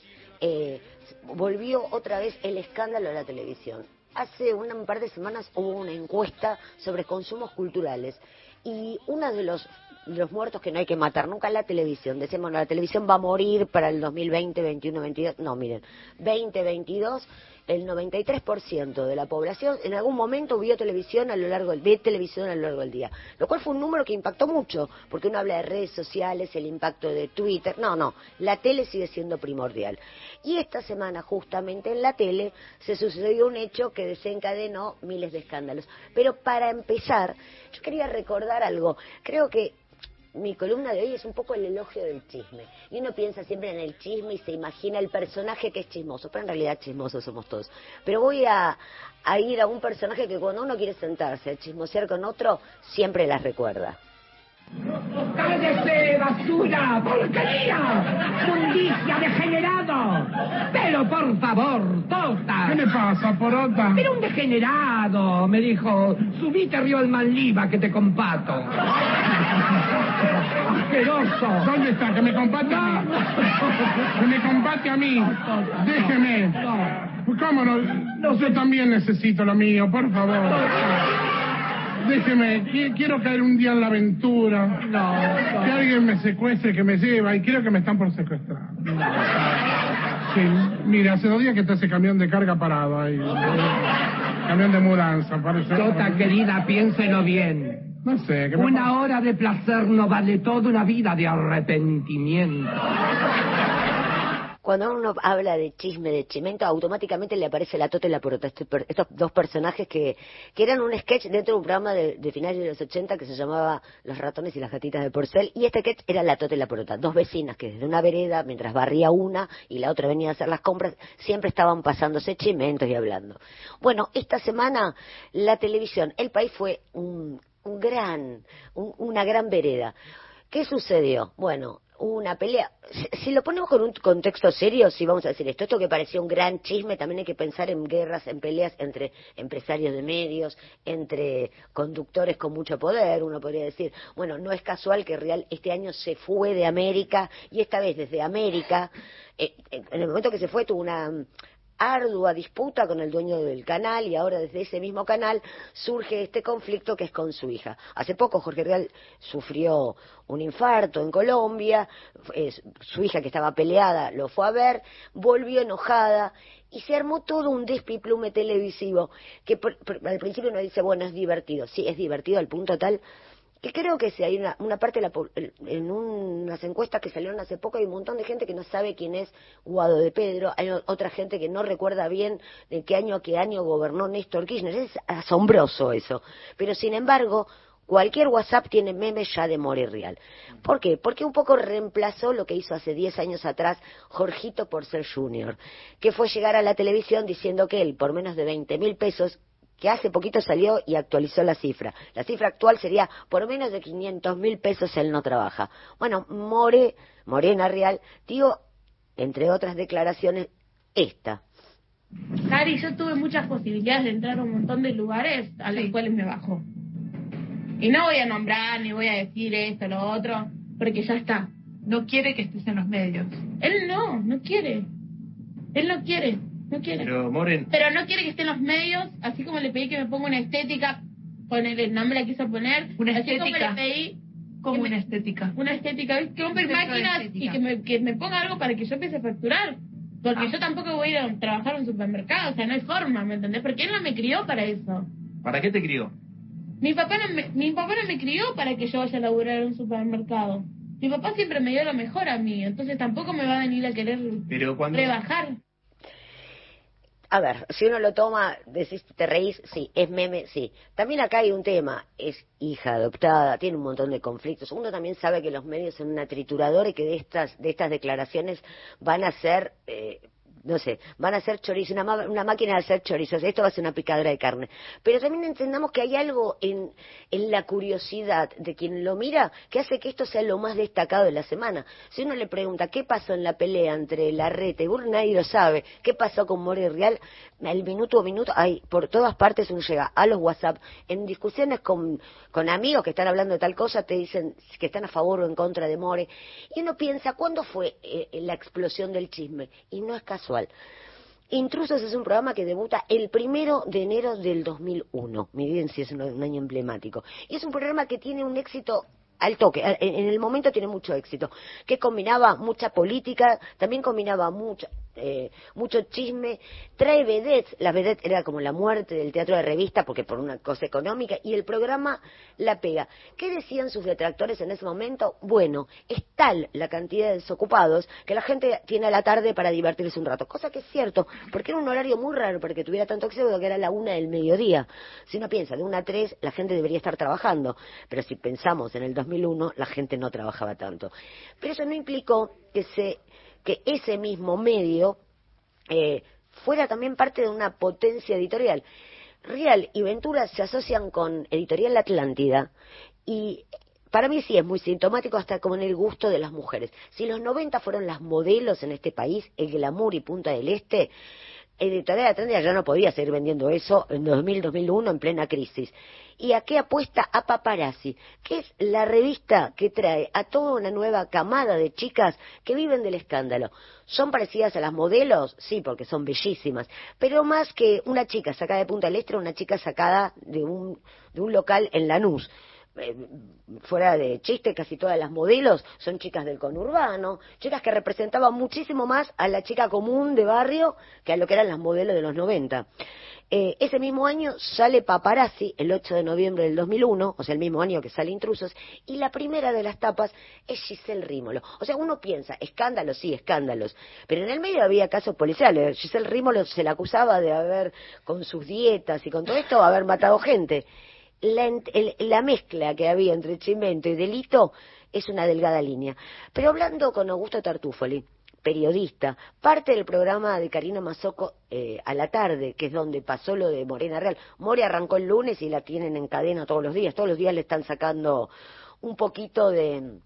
eh, volvió otra vez el escándalo de la televisión. Hace un par de semanas hubo una encuesta sobre consumos culturales y uno de los, los muertos que no hay que matar nunca es la televisión. Decimos, no, la televisión va a morir para el 2020, 21, 22. No, miren, 2022 el 93% de la población en algún momento vio televisión a lo largo del, ve televisión a lo largo del día, lo cual fue un número que impactó mucho, porque uno habla de redes sociales, el impacto de Twitter, no, no, la tele sigue siendo primordial. Y esta semana justamente en la tele se sucedió un hecho que desencadenó miles de escándalos. Pero para empezar, yo quería recordar algo, creo que mi columna de hoy es un poco el elogio del chisme. Y uno piensa siempre en el chisme y se imagina el personaje que es chismoso, pero en realidad chismosos somos todos. Pero voy a, a ir a un personaje que cuando uno quiere sentarse a chismosear con otro, siempre las recuerda. ¡Cállese, basura! ¡Porquería! ¡Mundicia degenerado! Pero por favor, Tota. ¿Qué le pasa, porota? Pero un degenerado, me dijo. Subite río al Manliva que te compato. ¡Asqueroso! ¿Dónde está? ¿Que me compate a mí? ¿Que me compate a mí? Déjeme. ¿Cómo no? Yo también necesito lo mío, por favor. Déjeme, qui- quiero caer un día en la aventura. No, Que alguien me secuestre, que me lleva, y creo que me están por secuestrar. Sí, mira, hace dos días que está ese camión de carga parado ahí. Camión de mudanza, parece. Tota, querida, piénselo bien. No sé, ¿qué me Una hora de placer no vale toda una vida de arrepentimiento. Cuando uno habla de chisme, de chimento, automáticamente le aparece la Tota y la Porota, este per- estos dos personajes que, que eran un sketch dentro de un programa de, de finales de los 80 que se llamaba Los ratones y las gatitas de porcel, y este sketch era la Tota y la Porota, dos vecinas que desde una vereda, mientras barría una y la otra venía a hacer las compras, siempre estaban pasándose chimentos y hablando. Bueno, esta semana la televisión, el país fue un, un gran, un- una gran vereda. ¿Qué sucedió? Bueno, una pelea. Si, si lo ponemos con un contexto serio, si vamos a decir esto, esto que parecía un gran chisme, también hay que pensar en guerras, en peleas entre empresarios de medios, entre conductores con mucho poder. Uno podría decir, bueno, no es casual que Real este año se fue de América y esta vez desde América, eh, en el momento que se fue tuvo una ardua disputa con el dueño del canal y ahora desde ese mismo canal surge este conflicto que es con su hija. Hace poco Jorge Real sufrió un infarto en Colombia, su hija que estaba peleada lo fue a ver, volvió enojada y se armó todo un despiplume televisivo que por- al principio uno dice, bueno, es divertido, sí, es divertido al punto tal que creo que si hay una, una parte de la, en unas encuestas que salieron hace poco hay un montón de gente que no sabe quién es Guado de Pedro, hay otra gente que no recuerda bien de qué año a qué año gobernó Néstor Kirchner, es asombroso eso, pero sin embargo cualquier WhatsApp tiene memes ya de More Real. ¿Por qué? Porque un poco reemplazó lo que hizo hace 10 años atrás Jorgito Porcel Jr., que fue llegar a la televisión diciendo que él por menos de 20 mil pesos que hace poquito salió y actualizó la cifra. La cifra actual sería por menos de 500 mil pesos él no trabaja. Bueno, More, Morena Real, digo, entre otras declaraciones, esta. Cari, yo tuve muchas posibilidades de entrar a un montón de lugares a los cuales me bajó. Y no voy a nombrar ni voy a decir esto, lo otro, porque ya está. No quiere que estés en los medios. Él no, no quiere. Él no quiere, no quiere. Pero, Moren, Pero no quiere que esté en los medios, así como le pedí que me ponga una estética, ponerle, no me la quiso poner. Una así como estética. le pedí ¿Cómo que me- una estética? Una estética, ¿ves? que compre máquinas y estética. que me, que me ponga algo para que yo empiece a facturar. Porque Ah. yo tampoco voy a ir a trabajar en un supermercado, o sea, no hay forma, ¿me entendés? Porque él no me crió para eso. ¿para qué te crió? Mi papá no me, mi papá no me crió para que yo vaya a laburar en un supermercado. Mi papá siempre me dio lo mejor a mí, entonces tampoco me va a venir a querer Pero cuando... rebajar. A ver, si uno lo toma, decís, te reís, sí, es meme, sí. También acá hay un tema, es hija adoptada, tiene un montón de conflictos. Uno también sabe que los medios son una trituradora y que de estas, de estas declaraciones van a ser, eh, no sé, van a ser chorizos, una, una máquina de hacer chorizos. Esto va a ser una picadera de carne. Pero también entendamos que hay algo en, en la curiosidad de quien lo mira que hace que esto sea lo más destacado de la semana. Si uno le pregunta qué pasó en la pelea entre Larreta y Burr, nadie lo sabe. ¿Qué pasó con More Real? Al minuto a minuto, hay, por todas partes uno llega a los WhatsApp, en discusiones con, con amigos que están hablando de tal cosa, te dicen que están a favor o en contra de More. Y uno piensa, ¿cuándo fue eh, la explosión del chisme? Y no es casual. Intrusos es un programa que debuta el primero de enero del 2001. Miren si es un, un año emblemático. Y es un programa que tiene un éxito al toque, en el momento tiene mucho éxito, que combinaba mucha política, también combinaba mucha, eh, mucho chisme, trae vedettes, las vedettes era como la muerte del teatro de revista porque por una cosa económica y el programa la pega. ¿Qué decían sus detractores en ese momento? Bueno, es tal la cantidad de desocupados que la gente tiene a la tarde para divertirse un rato, cosa que es cierto, porque era un horario muy raro para que tuviera tanto éxito que era la una del mediodía. Si uno piensa de una a tres, la gente debería estar trabajando, pero si pensamos en el 2001, la gente no trabajaba tanto. Pero eso no implicó que se que ese mismo medio eh, fuera también parte de una potencia editorial. Real y Ventura se asocian con Editorial Atlántida y para mí sí es muy sintomático hasta como en el gusto de las mujeres. Si los 90 fueron las modelos en este país, el glamour y Punta del Este, Editorial Atlántida ya no podía seguir vendiendo eso en 2000-2001 en plena crisis. ¿Y a qué apuesta a Paparazzi? Que es la revista que trae a toda una nueva camada de chicas que viven del escándalo. ¿Son parecidas a las modelos? Sí, porque son bellísimas. Pero más que una chica sacada de Punta del Este, una chica sacada de un, de un local en Lanús. Eh, fuera de chiste, casi todas las modelos son chicas del conurbano, chicas que representaban muchísimo más a la chica común de barrio que a lo que eran las modelos de los 90. Eh, ese mismo año sale Paparazzi, el 8 de noviembre del 2001, o sea, el mismo año que sale Intrusos, y la primera de las tapas es Giselle Rímolo. O sea, uno piensa, escándalos, sí, escándalos, pero en el medio había casos policiales. Giselle Rímolo se la acusaba de haber, con sus dietas y con todo esto, haber matado gente la, el, la mezcla que había entre chimento y delito es una delgada línea. Pero hablando con Augusto Tartufoli, periodista, parte del programa de Karina Mazoco eh, a la tarde, que es donde pasó lo de Morena Real. More arrancó el lunes y la tienen en cadena todos los días. Todos los días le están sacando un poquito de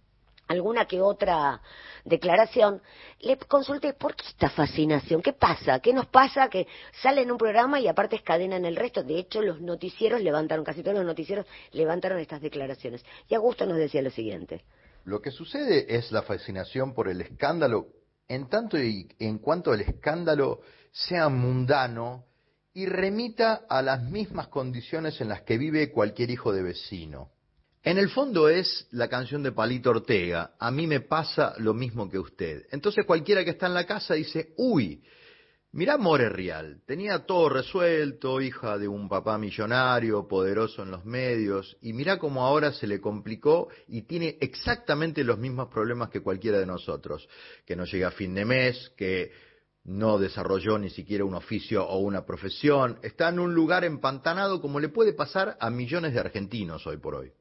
alguna que otra declaración, le consulté por qué esta fascinación, qué pasa, qué nos pasa que sale en un programa y aparte es cadena en el resto. De hecho, los noticieros levantaron, casi todos los noticieros levantaron estas declaraciones. Y Augusto nos decía lo siguiente. Lo que sucede es la fascinación por el escándalo, en tanto y en cuanto el escándalo sea mundano y remita a las mismas condiciones en las que vive cualquier hijo de vecino. En el fondo es la canción de Palito Ortega, a mí me pasa lo mismo que usted. Entonces cualquiera que está en la casa dice, uy, mirá More Real, tenía todo resuelto, hija de un papá millonario, poderoso en los medios, y mirá cómo ahora se le complicó y tiene exactamente los mismos problemas que cualquiera de nosotros, que no llega a fin de mes, que no desarrolló ni siquiera un oficio o una profesión, está en un lugar empantanado como le puede pasar a millones de argentinos hoy por hoy.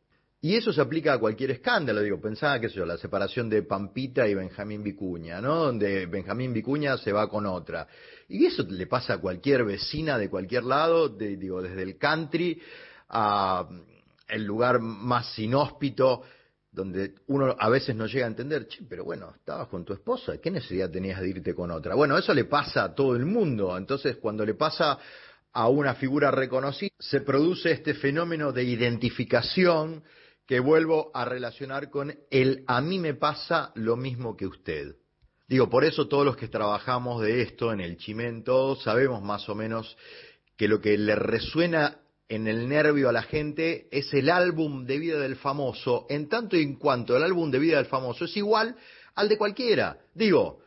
Y eso se aplica a cualquier escándalo, digo, pensaba, qué sé yo, la separación de Pampita y Benjamín Vicuña, ¿no? Donde Benjamín Vicuña se va con otra. Y eso le pasa a cualquier vecina de cualquier lado, digo, desde el country a el lugar más inhóspito, donde uno a veces no llega a entender, che, pero bueno, estabas con tu esposa, ¿qué necesidad tenías de irte con otra? Bueno, eso le pasa a todo el mundo, entonces cuando le pasa a una figura reconocida, se produce este fenómeno de identificación que vuelvo a relacionar con el a mí me pasa lo mismo que usted. Digo, por eso todos los que trabajamos de esto en el chimento sabemos más o menos que lo que le resuena en el nervio a la gente es el álbum de vida del famoso, en tanto y en cuanto el álbum de vida del famoso es igual al de cualquiera. Digo,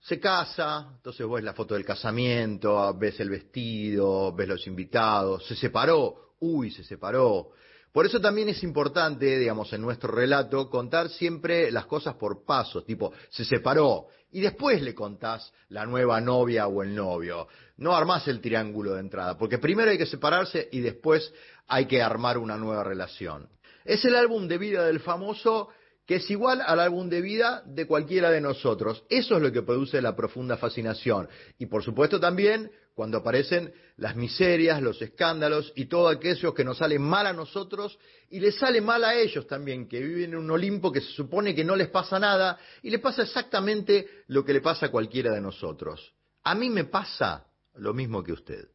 se casa, entonces ves la foto del casamiento, ves el vestido, ves los invitados, se separó, uy, se separó, por eso también es importante, digamos, en nuestro relato, contar siempre las cosas por pasos, tipo, se separó, y después le contás la nueva novia o el novio. No armás el triángulo de entrada, porque primero hay que separarse y después hay que armar una nueva relación. Es el álbum de vida del famoso que es igual al álbum de vida de cualquiera de nosotros. Eso es lo que produce la profunda fascinación. Y por supuesto también cuando aparecen las miserias, los escándalos y todo aquello que nos sale mal a nosotros y les sale mal a ellos también, que viven en un Olimpo que se supone que no les pasa nada y les pasa exactamente lo que le pasa a cualquiera de nosotros. A mí me pasa lo mismo que usted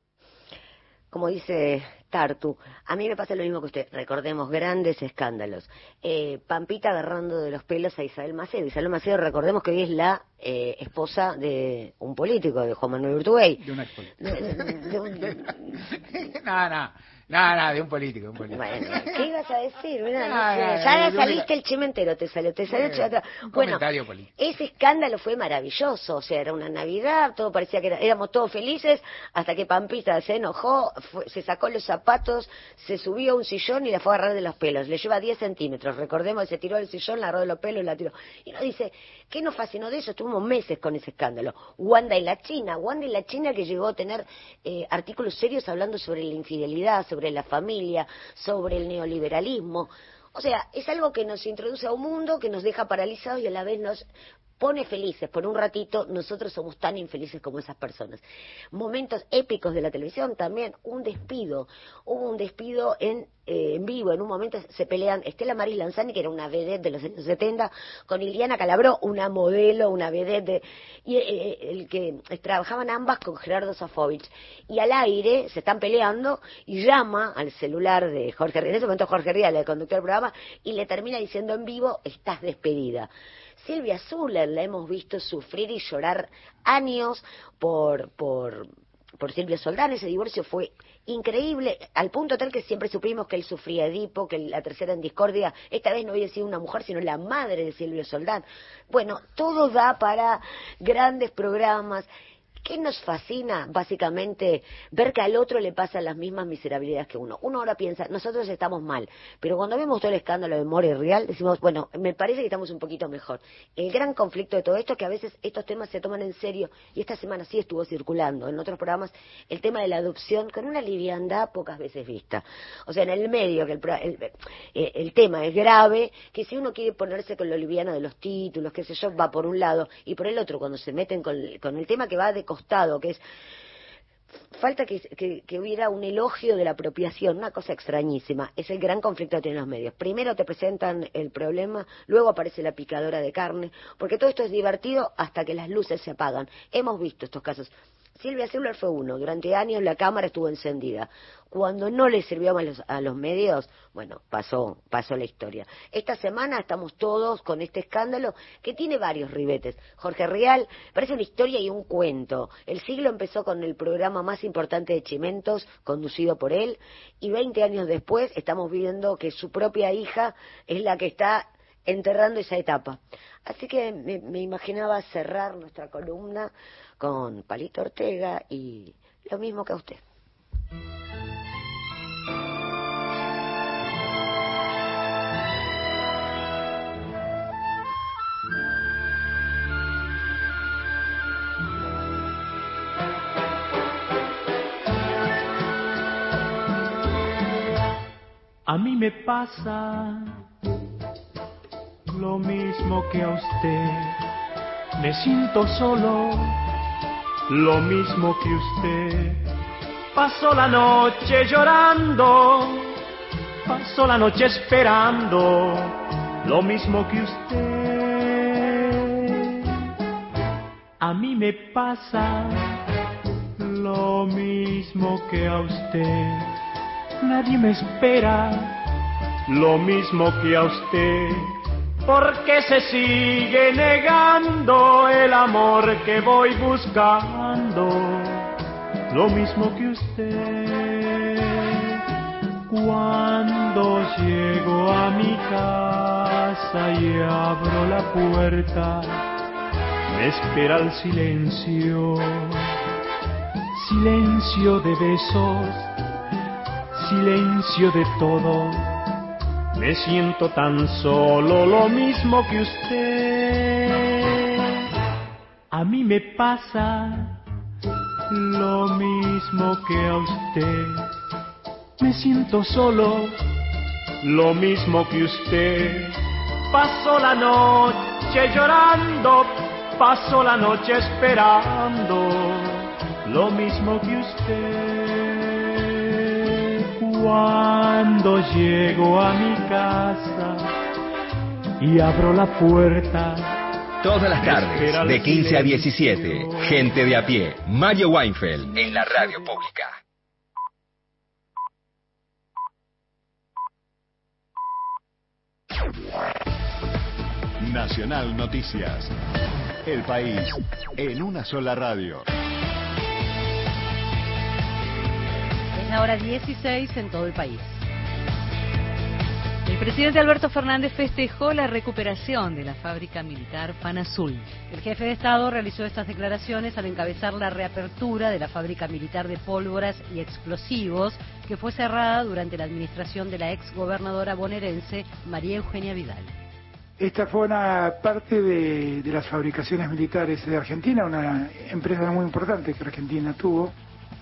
como dice Tartu, a mí me pasa lo mismo que usted. Recordemos grandes escándalos. Eh, Pampita agarrando de los pelos a Isabel Macedo. Isabel Macedo, recordemos que hoy es la eh, esposa de un político, de Juan Manuel Urtubey. De una no, no. No, no, de un político, un político. Bueno, ¿qué ibas a decir? No ya saliste el chimentero, te salió, te salió. Un Bueno, político. ese escándalo fue maravilloso, o sea, era una Navidad, todo parecía que era- éramos todos felices, hasta que Pampita se enojó, fue- se sacó los zapatos, se subió a un sillón y la fue a agarrar de los pelos. Le lleva 10 centímetros, recordemos, se tiró del sillón, la agarró de los pelos y la tiró. Y uno dice, ¿qué nos fascinó de eso? Estuvimos meses con ese escándalo. Wanda y la China, Wanda y la China que llegó a tener eh, artículos serios hablando sobre la infidelidad, sobre la familia, sobre el neoliberalismo. O sea, es algo que nos introduce a un mundo que nos deja paralizados y a la vez nos pone felices. Por un ratito nosotros somos tan infelices como esas personas. Momentos épicos de la televisión también, un despido. Hubo un despido en, eh, en vivo, en un momento se pelean Estela Maris Lanzani, que era una vedette de los años 70, con Iliana Calabró, una modelo, una vedette, de- y eh, el que trabajaban ambas con Gerardo Sofovich. Y al aire se están peleando y llama al celular de Jorge Rial, en ese momento Jorge Rial, el conductor del programa, y le termina diciendo en vivo, estás despedida. Silvia Zuller la hemos visto sufrir y llorar años por, por, por Silvia Soldán. Ese divorcio fue increíble, al punto tal que siempre supimos que él sufría Edipo, que la tercera en discordia, esta vez no había sido una mujer, sino la madre de Silvio Soldán. Bueno, todo da para grandes programas. ¿Qué nos fascina? Básicamente, ver que al otro le pasan las mismas miserabilidades que uno. Uno ahora piensa, nosotros estamos mal, pero cuando vemos todo el escándalo de More Real, decimos, bueno, me parece que estamos un poquito mejor. El gran conflicto de todo esto es que a veces estos temas se toman en serio, y esta semana sí estuvo circulando en otros programas el tema de la adopción con una liviandad pocas veces vista. O sea, en el medio, que el, el, eh, el tema es grave, que si uno quiere ponerse con lo liviano de los títulos, qué sé yo, va por un lado, y por el otro, cuando se meten con, con el tema que va de costado, que es falta que, que- hubiera un elogio de la apropiación, una cosa extrañísima. Es el gran conflicto que tienen los medios. Primero te presentan el problema, luego aparece la picadora de carne, porque todo esto es divertido hasta que las luces se apagan. Hemos visto estos casos. Silvia Zuller fue uno. Durante años la cámara estuvo encendida. Cuando no le sirvió a los, a los medios, bueno, pasó, pasó la historia. Esta semana estamos todos con este escándalo que tiene varios ribetes. Jorge Rial parece una historia y un cuento. El siglo empezó con el programa más importante de Chimentos, conducido por él, y 20 años después estamos viendo que su propia hija es la que está enterrando esa etapa. Así que me, me imaginaba cerrar nuestra columna con Palito Ortega y lo mismo que a usted. A mí me pasa lo mismo que a usted. Me siento solo, lo mismo que usted. Paso la noche llorando, paso la noche esperando, lo mismo que usted. A mí me pasa lo mismo que a usted. Nadie me espera, lo mismo que a usted. Porque se sigue negando el amor que voy buscando, lo mismo que usted. Cuando llego a mi casa y abro la puerta, me espera el silencio, silencio de besos silencio de todo. Me siento tan solo lo mismo que usted. A mí me pasa lo mismo que a usted. Me siento solo lo mismo que usted. Paso la noche llorando, paso la noche esperando lo mismo que usted. Cuando llego a mi casa y abro la puerta. Todas las tardes, de 15 a silencio. 17, gente de a pie, Mario Weinfeld, en la radio pública. Nacional Noticias. El país en una sola radio. La hora 16 en todo el país. El presidente Alberto Fernández festejó la recuperación de la fábrica militar Panazul. El jefe de Estado realizó estas declaraciones al encabezar la reapertura de la fábrica militar de pólvoras y explosivos que fue cerrada durante la administración de la ex gobernadora bonaerense María Eugenia Vidal. Esta fue una parte de las fabricaciones militares de Argentina, una empresa muy importante que Argentina tuvo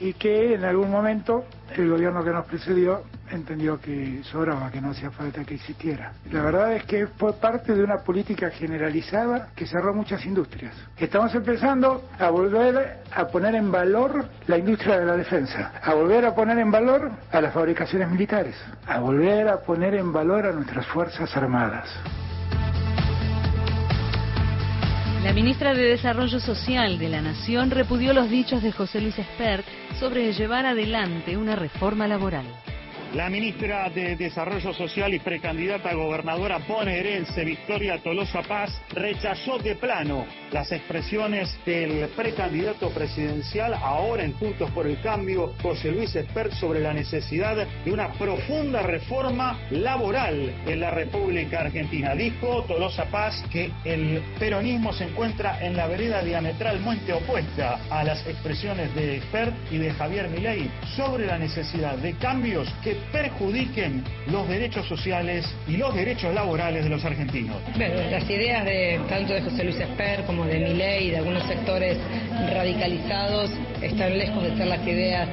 y que en algún momento el gobierno que nos precedió entendió que sobraba, que no hacía falta que existiera. La verdad es que fue parte de una política generalizada que cerró muchas industrias. Estamos empezando a volver a poner en valor la industria de la defensa, a volver a poner en valor a las fabricaciones militares, a volver a poner en valor a nuestras Fuerzas Armadas. La ministra de Desarrollo Social de la Nación repudió los dichos de José Luis Espert sobre llevar adelante una reforma laboral. La ministra de Desarrollo Social y precandidata a gobernadora bonaerense Victoria Tolosa Paz rechazó de plano las expresiones del precandidato presidencial, ahora en Juntos por el Cambio, José Luis Espert, sobre la necesidad de una profunda reforma laboral en la República Argentina. Dijo Tolosa Paz que el peronismo se encuentra en la vereda diametralmente opuesta a las expresiones de Espert y de Javier Milei sobre la necesidad de cambios que perjudiquen los derechos sociales y los derechos laborales de los argentinos. Las ideas de tanto de José Luis Esper como de Milei y de algunos sectores radicalizados están lejos de ser las ideas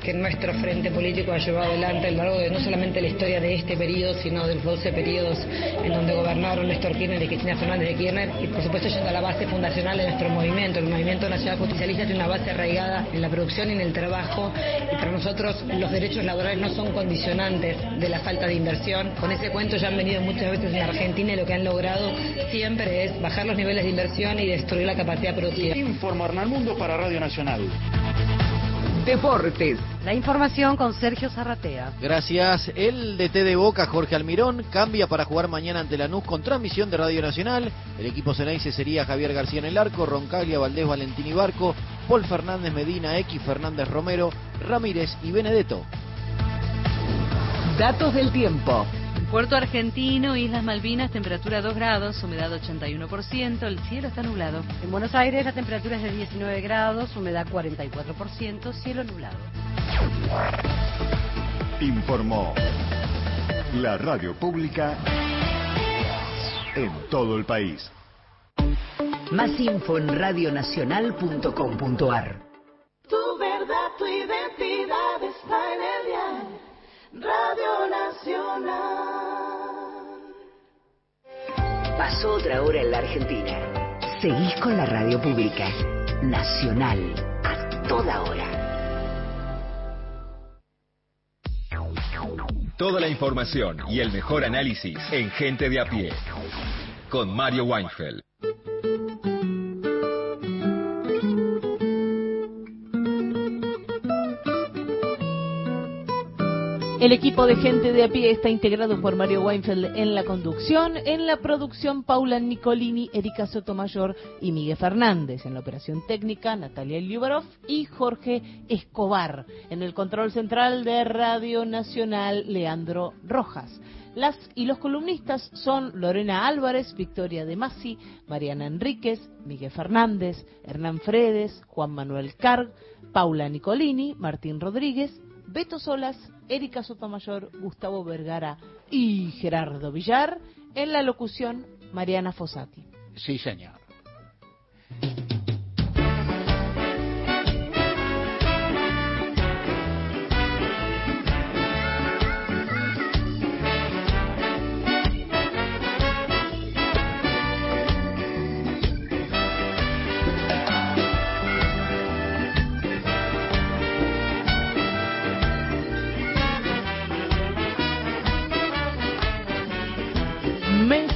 que nuestro frente político ha llevado adelante a lo largo de no solamente la historia de este periodo, sino de los 12 periodos en donde gobernaron Néstor Kirchner y Cristina Fernández de Kirchner, y por supuesto yendo a la base fundacional de nuestro movimiento. El movimiento nacional justicialista tiene una base arraigada en la producción y en el trabajo, y para nosotros los derechos laborales no son condicionantes de la falta de inversión. Con ese cuento ya han venido muchas veces en Argentina y lo que han logrado siempre es bajar los niveles de inversión y destruir la capacidad productiva. Informa Hernán Mundo para Radio Nacional. Deportes. La información con Sergio Zarratea. Gracias. El DT de Boca, Jorge Almirón, cambia para jugar mañana ante Lanús con transmisión de Radio Nacional. El equipo Ceneice sería Javier García en el arco, Roncaglia, Valdés, Valentín y Barco, Paul Fernández Medina, X, Fernández Romero, Ramírez y Benedetto. Datos del tiempo. Puerto Argentino, Islas Malvinas, temperatura 2 grados, humedad 81%, el cielo está nublado. En Buenos Aires la temperatura es de 19 grados, humedad 44%, cielo nublado. Informó la radio pública en todo el país. Más info en radionacional.com.ar. Tu verdad, tu identidad está en el dial. Radio Nacional. Pasó otra hora en la Argentina. Seguís con la radio pública. Nacional. A toda hora. Toda la información y el mejor análisis en Gente de a pie. Con Mario Weinfeld. El equipo de gente de a pie está integrado por Mario Weinfeld en la conducción, en la producción Paula Nicolini, Erika Sotomayor y Miguel Fernández, en la operación técnica Natalia Liubarov y Jorge Escobar, en el control central de Radio Nacional Leandro Rojas. Las y los columnistas son Lorena Álvarez, Victoria De Masi, Mariana Enríquez, Miguel Fernández, Hernán Fredes, Juan Manuel Carg, Paula Nicolini, Martín Rodríguez, Beto Solas, Erika Sotomayor, Gustavo Vergara y Gerardo Villar. En la locución, Mariana Fossati. Sí, señor.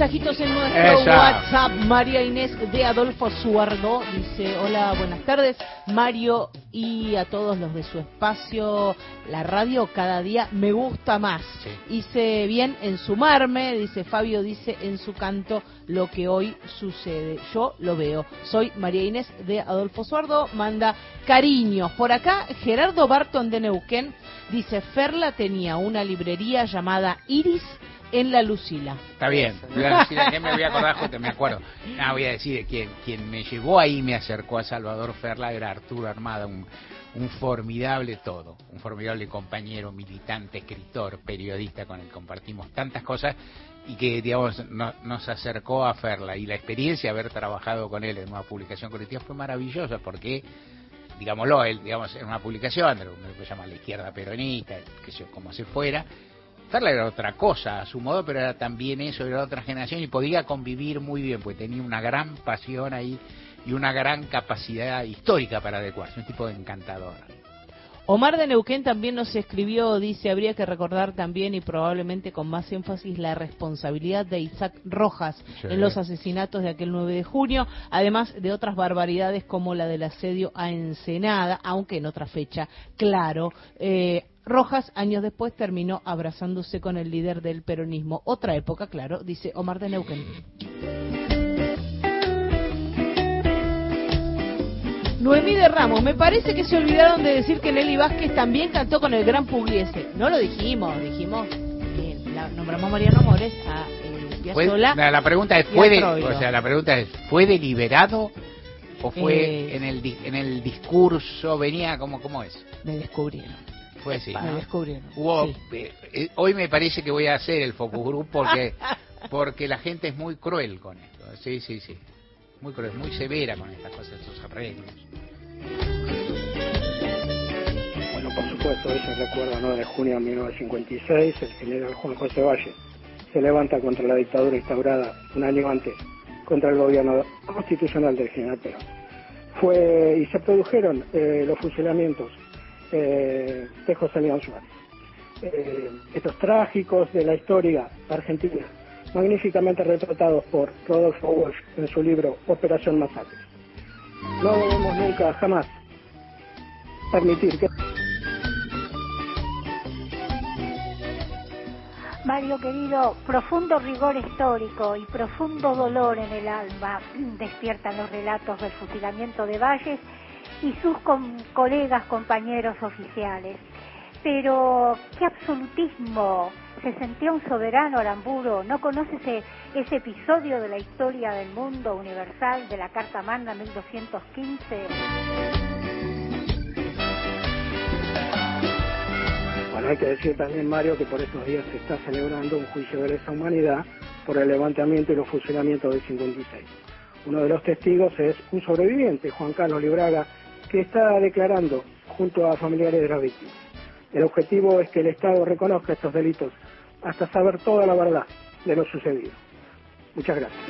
Mensajitos en nuestro Esa. WhatsApp. María Inés de Adolfo Suardo dice, hola, buenas tardes. Mario y a todos los de su espacio. La radio cada día me gusta más. Hice bien en sumarme, dice Fabio, dice en su canto lo que hoy sucede. Yo lo veo. Soy María Inés de Adolfo Suardo, manda cariños. Por acá, Gerardo Barton de Neuquén dice, Ferla tenía una librería llamada Iris en la Lucila. Está bien. La Lucila, ¿qué me voy a acordar? Justo me acuerdo. No, voy a decir que quien me llevó ahí me acercó a Salvador Ferla era Arturo Armada, un, un formidable todo, un formidable compañero, militante, escritor, periodista con el que compartimos tantas cosas y que, digamos, no- nos acercó a Ferla. Y la experiencia de haber trabajado con él en una publicación colectiva fue maravillosa porque, digámoslo, él, digamos, en una publicación, de lo que se llama la izquierda peronista, que sé yo, como se fuera, Ferla era otra cosa a su modo, pero era también eso, era otra generación y podía convivir muy bien, porque tenía una gran pasión ahí y una gran capacidad histórica para adecuarse, un tipo encantador. Omar de Neuquén también nos escribió, dice, habría que recordar también y probablemente con más énfasis la responsabilidad de Isaac Rojas Sí. en los asesinatos de aquel 9 de junio, además de otras barbaridades como la del asedio a Ensenada, aunque en otra fecha, claro. Eh, Rojas, años después, terminó abrazándose con el líder del peronismo. Otra época, claro, dice Omar de Neuquén. Noemí de Ramos, me parece que se olvidaron de decir que Nelly Vázquez también cantó con el gran Pugliese. No lo dijimos, dijimos que la, nombramos a Mariano Mores, a eh, Piazzolla la, la pregunta es, ¿fue de- Troilo. o sea, la pregunta es, ¿fue deliberado o fue Eh, en el en el discurso venía como cómo es? Me descubrieron. Fue así. Me ¿no? descubrieron. Hubo, sí. eh, eh, hoy me parece que voy a hacer el focus group porque porque la gente es muy cruel con esto. Sí, sí, sí. Muy cruel, muy severa con estas cosas, estos arreglos. Bueno, por supuesto, ese recuerdo 9 de junio de 1956, el general Juan José Valle se levanta contra la dictadura instaurada un año antes contra el gobierno constitucional del general Perón. Fue, y se produjeron eh, los fusilamientos eh, de José León Suárez. Eh, estos trágicos de la historia argentina, magníficamente retratados por Rodolfo Walsh en su libro Operación Masacre. No debemos nunca, jamás, permitir que Mario querido, profundo rigor histórico y profundo dolor en el alma despiertan los relatos del fusilamiento de Valles y sus com- colegas compañeros oficiales. Pero qué absolutismo, se sentía un soberano Aramburo, ¿no conoce ese, ese episodio de la historia del mundo universal de la Carta Magna 1215? Bueno, hay que decir también, Mario, que por estos días se está celebrando un juicio de lesa humanidad por el levantamiento y los fusilamientos del 56. Uno de los testigos es un sobreviviente, Juan Carlos Libraga, que está declarando junto a familiares de las víctimas. El objetivo es que el Estado reconozca estos delitos hasta saber toda la verdad de lo sucedido. Muchas gracias.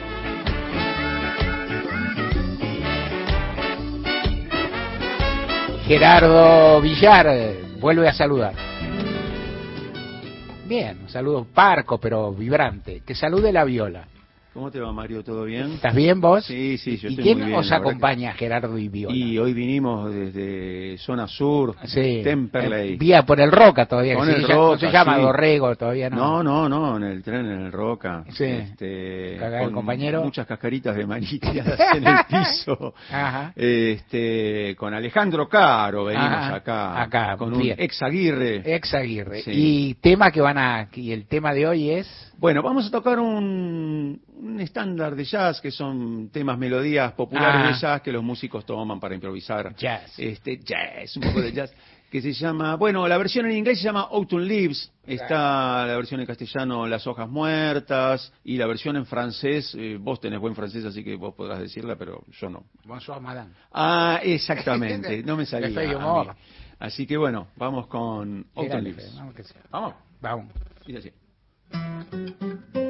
Gerardo Villar vuelve a saludar. Bien, un saludo parco pero vibrante. Que salude la viola. ¿Cómo te va, Mario? ¿Todo bien? ¿Estás bien vos? Sí, sí, yo ¿Y estoy quién muy bien. os acompaña, Gerardo y Viola? Y hoy vinimos desde zona sur, Sí. Temperley. Eh, Vía por el Roca todavía. Con que el se, no Roca, se llama sí. Dorrego todavía, ¿no? No, no, no, en el tren, en el Roca. Sí. Este, con compañero. Muchas cascaritas de maní tiradas en el piso. Ajá. Este, con Alejandro Caro venimos Ajá, acá. acá, Con un bien. ex Aguirre. Ex Aguirre. Sí. Y tema que van a. Y el tema de hoy es. Bueno, vamos a tocar un, un estándar de jazz, que son temas, melodías populares Ah. de jazz que los músicos toman para improvisar. Jazz. Este, jazz, un poco de jazz. Que se llama, bueno, la versión en inglés se llama Autumn Leaves, está la versión en castellano Las hojas muertas, y la versión en francés, eh, vos tenés buen francés, así que vos podrás decirla, pero yo no. Bonsoir, madame. Ah, exactamente, no me salía. A mí. Así que bueno, vamos con Autumn Leaves. vamos. Vamos. Vamos. Dice así. Thank you.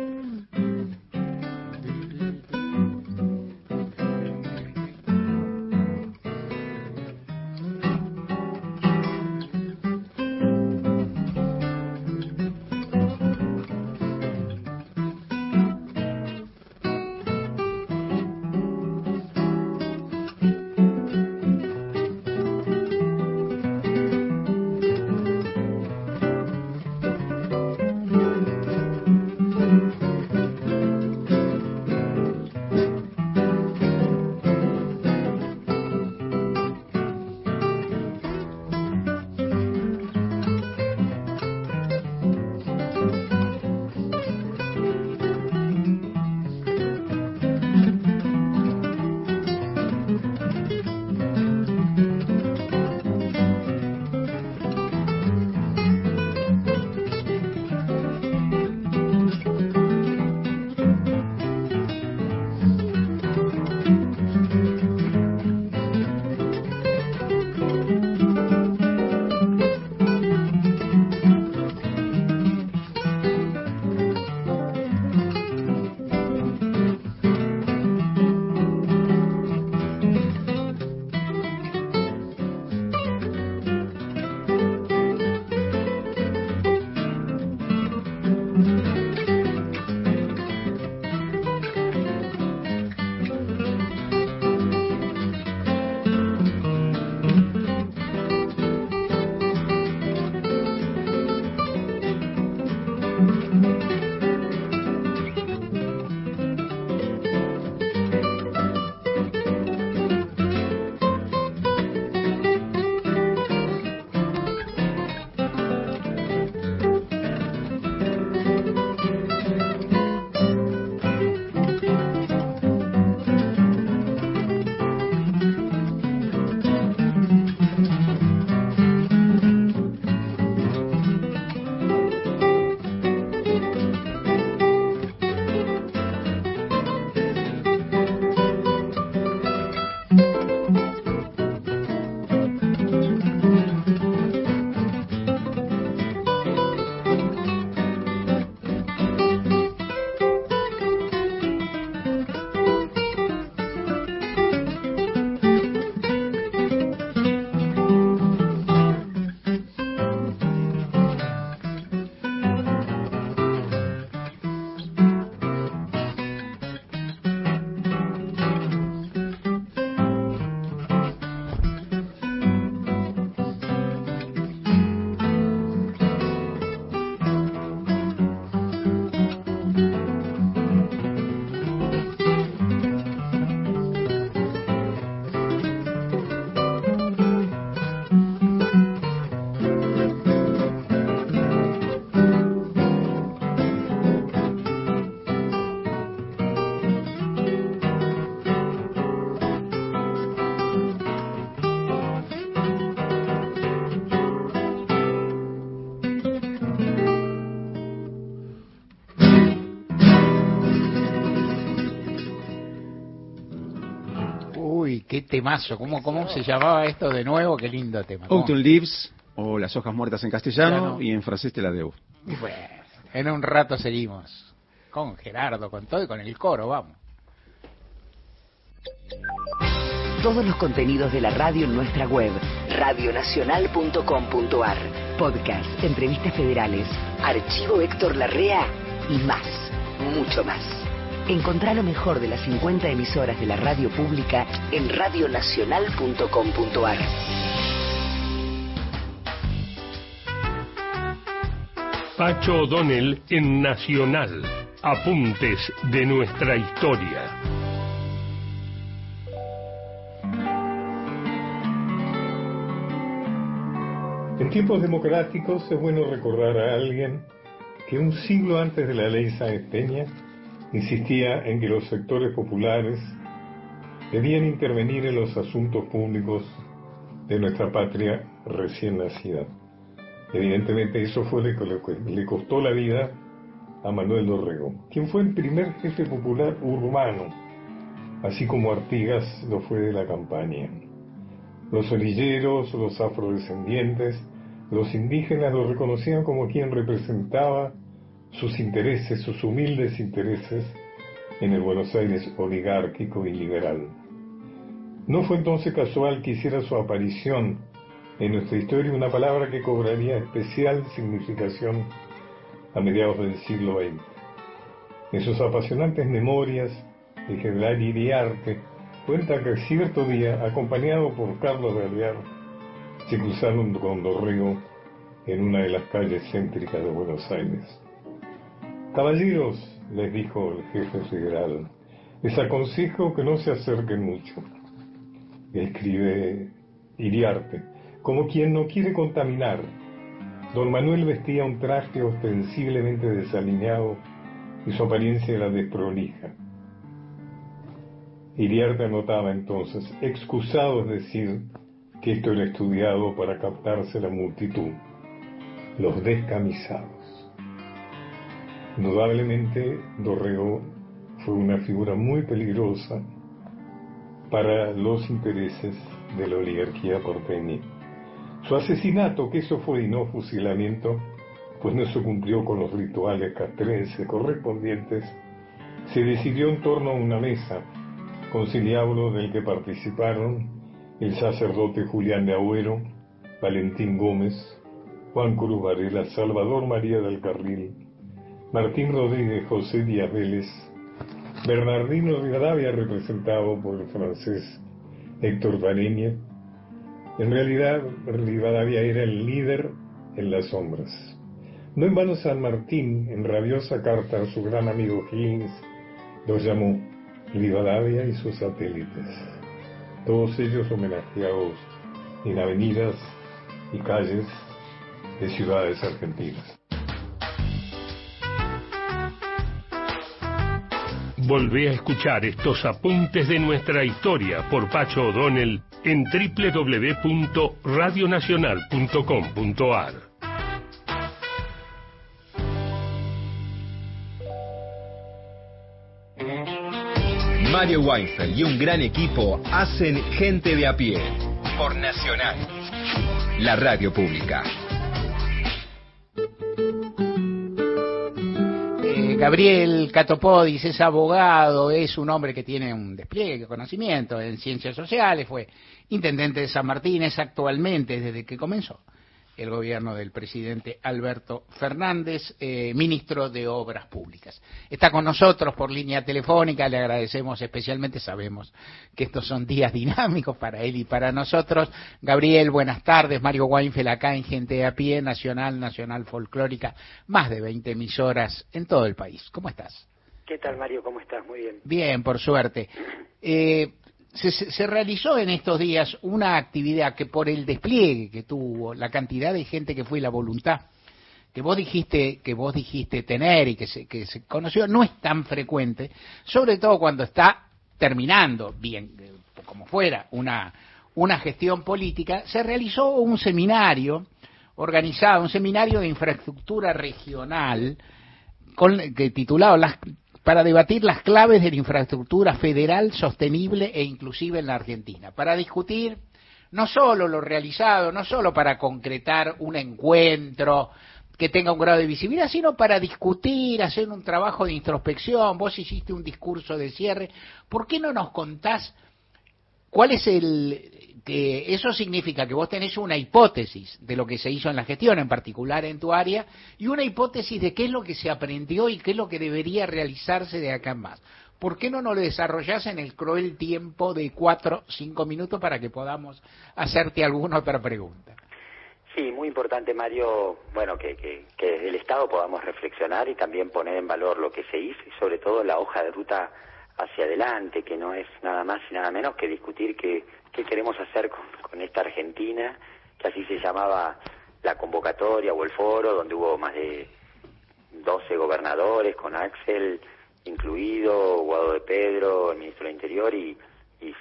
Temazo. ¿Cómo, ¿Cómo se llamaba esto de nuevo? Qué lindo tema. ¿Cómo? Autumn Leaves o Las hojas muertas en castellano Claro. y en francés te la debo. Bueno, en un rato seguimos. Con Gerardo, con todo y con el coro, vamos. Todos los contenidos de la radio en nuestra web, radionacional.com.ar. Podcast, entrevistas federales, archivo Héctor Larrea y más, mucho más. Encontrá lo mejor de las 50 emisoras de la radio pública en radionacional.com.ar. Pacho O'Donnell en Nacional. Apuntes de nuestra historia. En tiempos democráticos es bueno recordar a alguien que un siglo antes de la ley Sáenz Peña insistía en que los sectores populares debían intervenir en los asuntos públicos de nuestra patria recién nacida. Evidentemente eso fue lo que le- costó la vida a Manuel Dorrego, quien fue el primer jefe popular urbano, así como Artigas lo fue de la campaña. Los orilleros, los afrodescendientes, los indígenas lo reconocían como quien representaba sus intereses, sus humildes intereses en el Buenos Aires oligárquico y liberal. No fue entonces casual que hiciera su aparición en nuestra historia una palabra que cobraría especial significación a mediados del siglo XX. En sus apasionantes memorias, el general Iriarte cuenta que cierto día, acompañado por Carlos de se cruzaron con Dorrego en una de las calles céntricas de Buenos Aires. Caballeros, les dijo el jefe federal, les aconsejo que no se acerquen mucho. Escribe Iriarte, como quien no quiere contaminar. Don Manuel vestía un traje ostensiblemente desalineado y su apariencia era desprolija. Iriarte anotaba entonces, excusado es decir, que esto era estudiado para captarse la multitud, los descamisados. Indudablemente, Dorrego fue una figura muy peligrosa para los intereses de la oligarquía porteña. Su asesinato, que eso fue y no fusilamiento, pues no se cumplió con los rituales castrenses correspondientes, se decidió en torno a una mesa, conciliábulo del que participaron el sacerdote Julián de Agüero, Valentín Gómez, Juan Cruz Varela, Salvador María del Carril, Martín Rodríguez José Díaz Vélez, Bernardino Rivadavia representado por el francés Héctor Vareña. En realidad, Rivadavia era el líder en las sombras. No en vano San Martín, en rabiosa carta a su gran amigo Higgins, los llamó Rivadavia y sus satélites, todos ellos homenajeados en avenidas y calles de ciudades argentinas. Volvé a escuchar estos apuntes de nuestra historia por Pacho O'Donnell en www.radionacional.com.ar. Mario Weinfeld y un gran equipo hacen gente de a pie por Nacional, la radio pública. Eh, Gabriel Catopodis es abogado, es un hombre que tiene un despliegue, conocimiento en ciencias sociales, fue intendente de San Martín, es actualmente, desde que comenzó el gobierno del presidente Alberto Fernández, eh, ministro de Obras Públicas. Está con nosotros por línea telefónica, le agradecemos especialmente, sabemos que estos son días dinámicos para él y para nosotros. Gabriel, buenas tardes, Mario Weinfeld acá en Gente a Pie, Nacional, Nacional Folclórica, más de 20 emisoras en todo el país. ¿Cómo estás? ¿Qué tal, Mario? ¿Cómo estás? Muy bien. Bien, por suerte. Eh, se, se- realizó en estos días una actividad que por el despliegue que tuvo, la cantidad de gente que fue y la voluntad que vos dijiste que vos dijiste tener y que se, que se conoció no es tan frecuente, sobre todo cuando está terminando bien eh, como fuera una una gestión política, se realizó un seminario organizado, un seminario de infraestructura regional con, que titulado las para debatir las claves de la infraestructura federal sostenible e inclusiva en la Argentina, para discutir no solo lo realizado, no solo para concretar un encuentro que tenga un grado de visibilidad, sino para discutir, hacer un trabajo de introspección. Vos hiciste un discurso de cierre. ¿Por qué no nos contás cuál es el que eso significa que vos tenés una hipótesis de lo que se hizo en la gestión, en particular en tu área, y una hipótesis de qué es lo que se aprendió y qué es lo que debería realizarse de acá en más. ¿Por qué no nos lo desarrollás en el cruel tiempo de cuatro, cinco minutos para que podamos hacerte alguna otra pregunta? Sí, muy importante, Mario, bueno, que, que, que desde el Estado podamos reflexionar y también poner en valor lo que se hizo y sobre todo la hoja de ruta hacia adelante, que no es nada más y nada menos que discutir qué, qué queremos hacer con, con esta Argentina, que así se llamaba la convocatoria o el foro, donde hubo más de 12 gobernadores, con Axel incluido, Guado de Pedro, el ministro del Interior, y,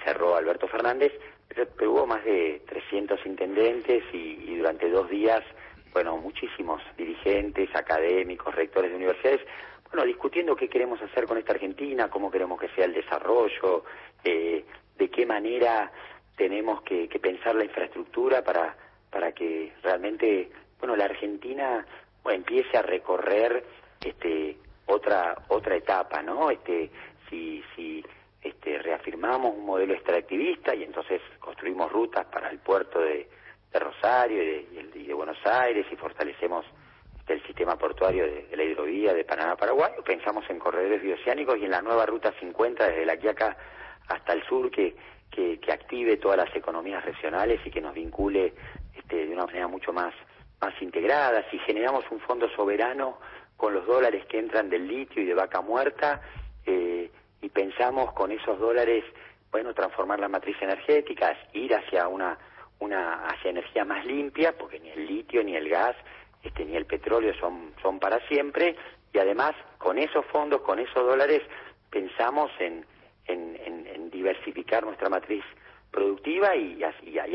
cerró Alberto Fernández, pero hubo más de 300 intendentes y, y durante dos días, bueno, muchísimos dirigentes, académicos, rectores de universidades, bueno, discutiendo qué queremos hacer con esta Argentina, cómo queremos que sea el desarrollo, eh, de qué manera tenemos que, que, pensar la infraestructura para, para que realmente, bueno, la Argentina empiece a recorrer este, otra, otra etapa, ¿no? Este, si, si este, reafirmamos un modelo extractivista y entonces construimos rutas para el puerto de, de Rosario y de, Buenos Aires y fortalecemos del sistema portuario de, la hidrovía de Panamá-Paraguay, pensamos en corredores bioceánicos y en la nueva Ruta 50 desde la Quiaca hasta el sur que, que, active todas las economías regionales y que nos vincule este, de una manera mucho más, más integrada. Si generamos un fondo soberano con los dólares que entran del litio y de vaca muerta eh, y pensamos con esos dólares, bueno, transformar la matriz energética, ir hacia una, una hacia energía más limpia, porque ni el litio ni el gas este, ni el petróleo son, son para siempre, y además con esos fondos, con esos dólares, pensamos en, en, en, en diversificar nuestra matriz productiva y,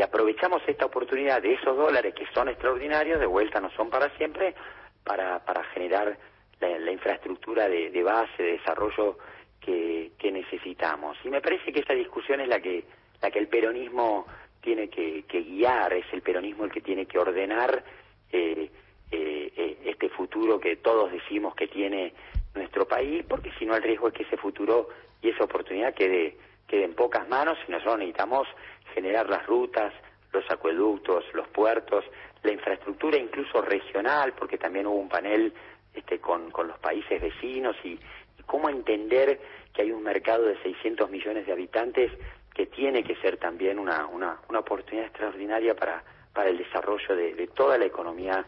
aprovechamos esta oportunidad de esos dólares que son extraordinarios, de vuelta no son para siempre, para, generar la, infraestructura de, base, de desarrollo que, necesitamos. Y me parece que esta discusión es la que, la que el peronismo tiene que, que guiar, es el peronismo el que tiene que ordenar eh, eh, eh, este futuro que todos decimos que tiene nuestro país, porque si no el riesgo es que ese futuro y esa oportunidad quede, quede en pocas manos y nosotros necesitamos generar las rutas, los acueductos, los puertos, la infraestructura incluso regional, porque también hubo un panel este, con, con los países vecinos y, cómo entender que hay un mercado de 600 millones de habitantes que tiene que ser también una, una, una oportunidad extraordinaria para, para el desarrollo de, de toda la economía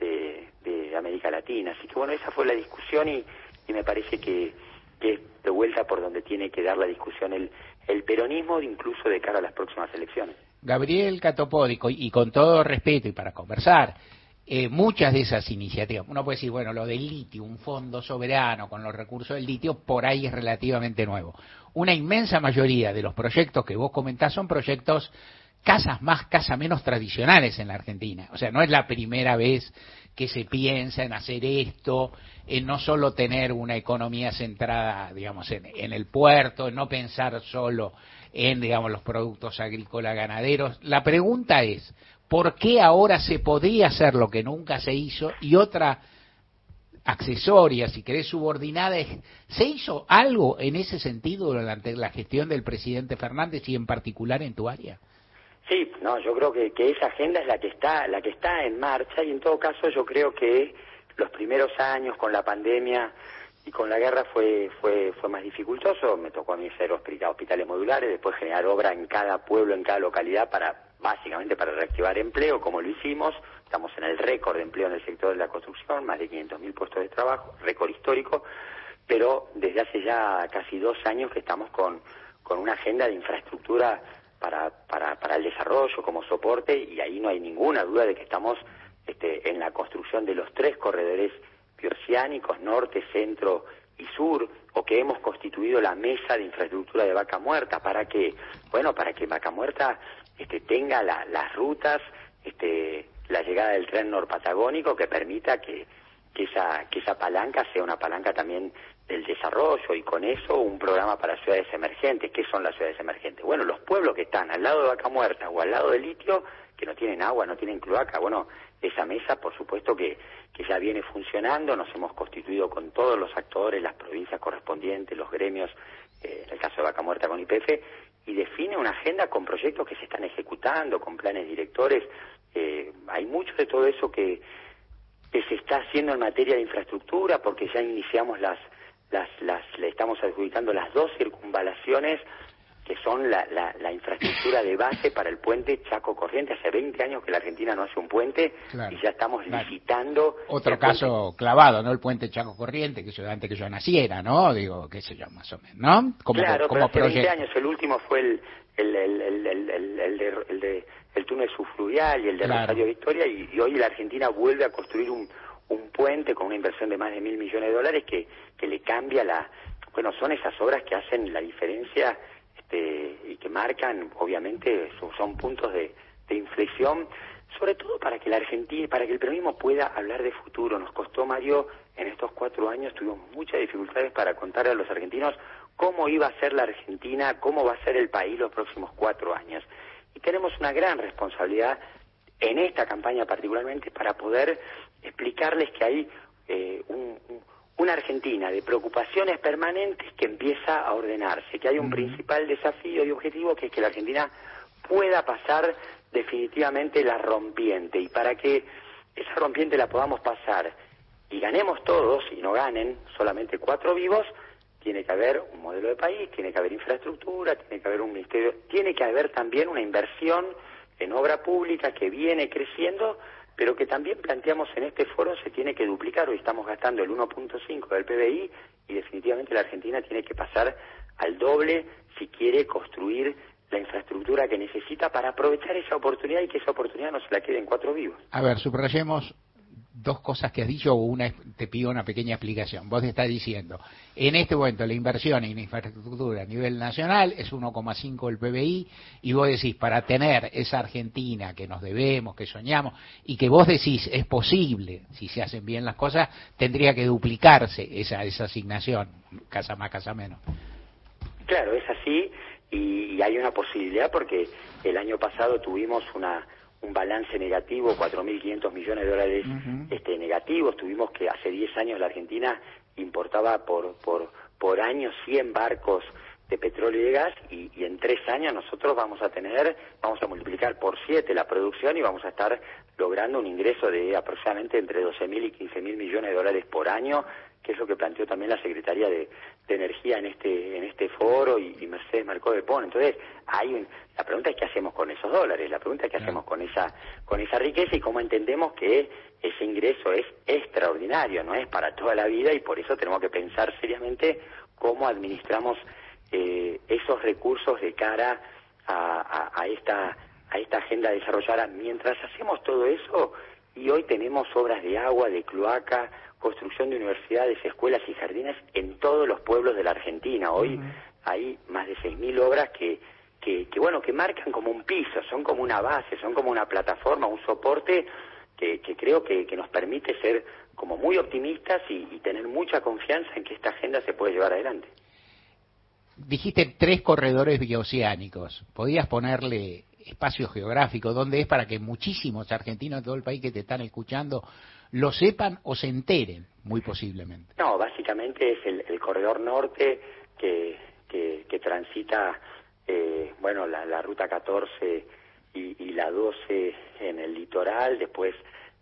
de, de, América Latina. Así que bueno, esa fue la discusión y, y me parece que, que, de vuelta por donde tiene que dar la discusión el, el peronismo, incluso de cara a las próximas elecciones. Gabriel Catopódico, y con todo respeto y para conversar, eh, muchas de esas iniciativas, uno puede decir, bueno, lo del litio, un fondo soberano con los recursos del litio, por ahí es relativamente nuevo. Una inmensa mayoría de los proyectos que vos comentás son proyectos casas más, casas menos tradicionales en la Argentina. O sea, no es la primera vez que se piensa en hacer esto, en no solo tener una economía centrada, digamos, en, el puerto, en no pensar solo en, digamos, los productos agrícolas ganaderos. La pregunta es, ¿por qué ahora se podría hacer lo que nunca se hizo? Y otra accesoria, si querés, subordinada, ¿se hizo algo en ese sentido durante la gestión del presidente Fernández y en particular en tu área? Sí, no, yo creo que, que esa agenda es la que está, la que está en marcha y en todo caso yo creo que los primeros años con la pandemia y con la guerra fue fue fue más dificultoso. Me tocó a mí hacer hospitales modulares, después generar obra en cada pueblo, en cada localidad para básicamente para reactivar empleo, como lo hicimos. Estamos en el récord de empleo en el sector de la construcción, más de 500.000 puestos de trabajo, récord histórico, pero desde hace ya casi dos años que estamos con con una agenda de infraestructura para, para, para el desarrollo como soporte y ahí no hay ninguna duda de que estamos este, en la construcción de los tres corredores bioceánicos, norte, centro y sur, o que hemos constituido la mesa de infraestructura de Vaca Muerta. Para que, bueno, para que Vaca Muerta este, tenga la, las rutas, este, la llegada del tren norpatagónico que permita que, que esa, que esa palanca sea una palanca también del desarrollo y con eso un programa para ciudades emergentes. ¿Qué son las ciudades emergentes? Bueno, los pueblos que están al lado de Vaca Muerta o al lado de Litio, que no tienen agua, no tienen cloaca, bueno, esa mesa por supuesto que, que ya viene funcionando, nos hemos constituido con todos los actores, las provincias correspondientes, los gremios, eh, en el caso de Vaca Muerta con IPF, y define una agenda con proyectos que se están ejecutando, con planes directores. Eh, hay mucho de todo eso que, que se está haciendo en materia de infraestructura, porque ya iniciamos las, las, las, le estamos adjudicando las dos circunvalaciones que son la, la, la infraestructura de base para el puente Chaco Corriente. Hace 20 años que la Argentina no hace un puente Claro. y ya estamos licitando. Otro el puente- caso clavado, ¿no? El puente Chaco Corriente, que yo antes que yo naciera, ¿no? Digo, qué sé yo, más o menos, ¿no? Como, claro, como pero hace 20 proyecto. años. El último fue el, el, el, el, el, el- el de, el de- el túnel subfluvial y el de Claro. Rosario Victoria y, y hoy la Argentina vuelve a construir un puente con una inversión de más de mil millones de dólares que, que le cambia la... Bueno, son esas obras que hacen la diferencia este, y que marcan, obviamente, son, son puntos de, de inflexión, sobre todo para que la Argentina, para que el peronismo pueda hablar de futuro. Nos costó, Mario, en estos cuatro años tuvimos muchas dificultades para contarle a los argentinos cómo iba a ser la Argentina, cómo va a ser el país los próximos cuatro años. Y tenemos una gran responsabilidad en esta campaña particularmente para poder explicarles que hay eh, un- un- una Argentina de preocupaciones permanentes que empieza a ordenarse, que hay un principal desafío y objetivo que es que la Argentina pueda pasar definitivamente la rompiente. Y para que esa rompiente la podamos pasar y ganemos todos y no ganen solamente cuatro vivos, tiene que haber un modelo de país, tiene que haber infraestructura, tiene que haber un ministerio, tiene que haber también una inversión en obra pública que viene creciendo, pero que también planteamos en este foro se tiene que duplicar. Hoy estamos gastando el 1.5 del PBI y definitivamente la Argentina tiene que pasar al doble si quiere construir la infraestructura que necesita para aprovechar esa oportunidad y que esa oportunidad no se la quede en cuatro vivos. A ver, subrayemos dos cosas que has dicho o una te pido una pequeña explicación. Vos estás diciendo, en este momento la inversión en infraestructura a nivel nacional es 1,5 del PBI y vos decís, para tener esa Argentina que nos debemos, que soñamos y que vos decís es posible, si se hacen bien las cosas, tendría que duplicarse esa, esa asignación, casa más, casa menos. Claro, es así y, y hay una posibilidad porque el año pasado tuvimos una un balance negativo, 4.500 millones de dólares este, negativos. Tuvimos que hace 10 años la Argentina importaba por, por, por año 100 barcos de petróleo y de gas y, y en tres años nosotros vamos a tener, vamos a multiplicar por siete la producción y vamos a estar logrando un ingreso de aproximadamente entre 12.000 y 15.000 millones de dólares por año, que es lo que planteó también la Secretaría de, de Energía en este en este foro y, y Mercedes Marcó de Pon. Entonces, hay un- la pregunta es qué hacemos con esos dólares, la pregunta es qué hacemos con esa con esa riqueza y cómo entendemos que ese ingreso es extraordinario, no es para toda la vida y por eso tenemos que pensar seriamente cómo administramos eh, esos recursos de cara a, a- a esta a esta agenda desarrollada. Mientras hacemos todo eso y hoy tenemos obras de agua, de cloaca, construcción de universidades, escuelas y jardines en todos los pueblos de la Argentina. Hoy hay más de 6.000 obras que, que, que, bueno, que marcan como un piso, son como una base, son como una plataforma, un soporte que, que creo que, que nos permite ser como muy optimistas y, y tener mucha confianza en que esta agenda se puede llevar adelante. Dijiste tres corredores bioceánicos. ¿Podías ponerle espacio geográfico dónde es para que muchísimos argentinos de todo el país que te están escuchando lo sepan o se enteren, muy posiblemente? No, básicamente es el, el corredor norte que, que, que transita, eh, bueno, la, la ruta 14 y, y la 12 en el litoral, después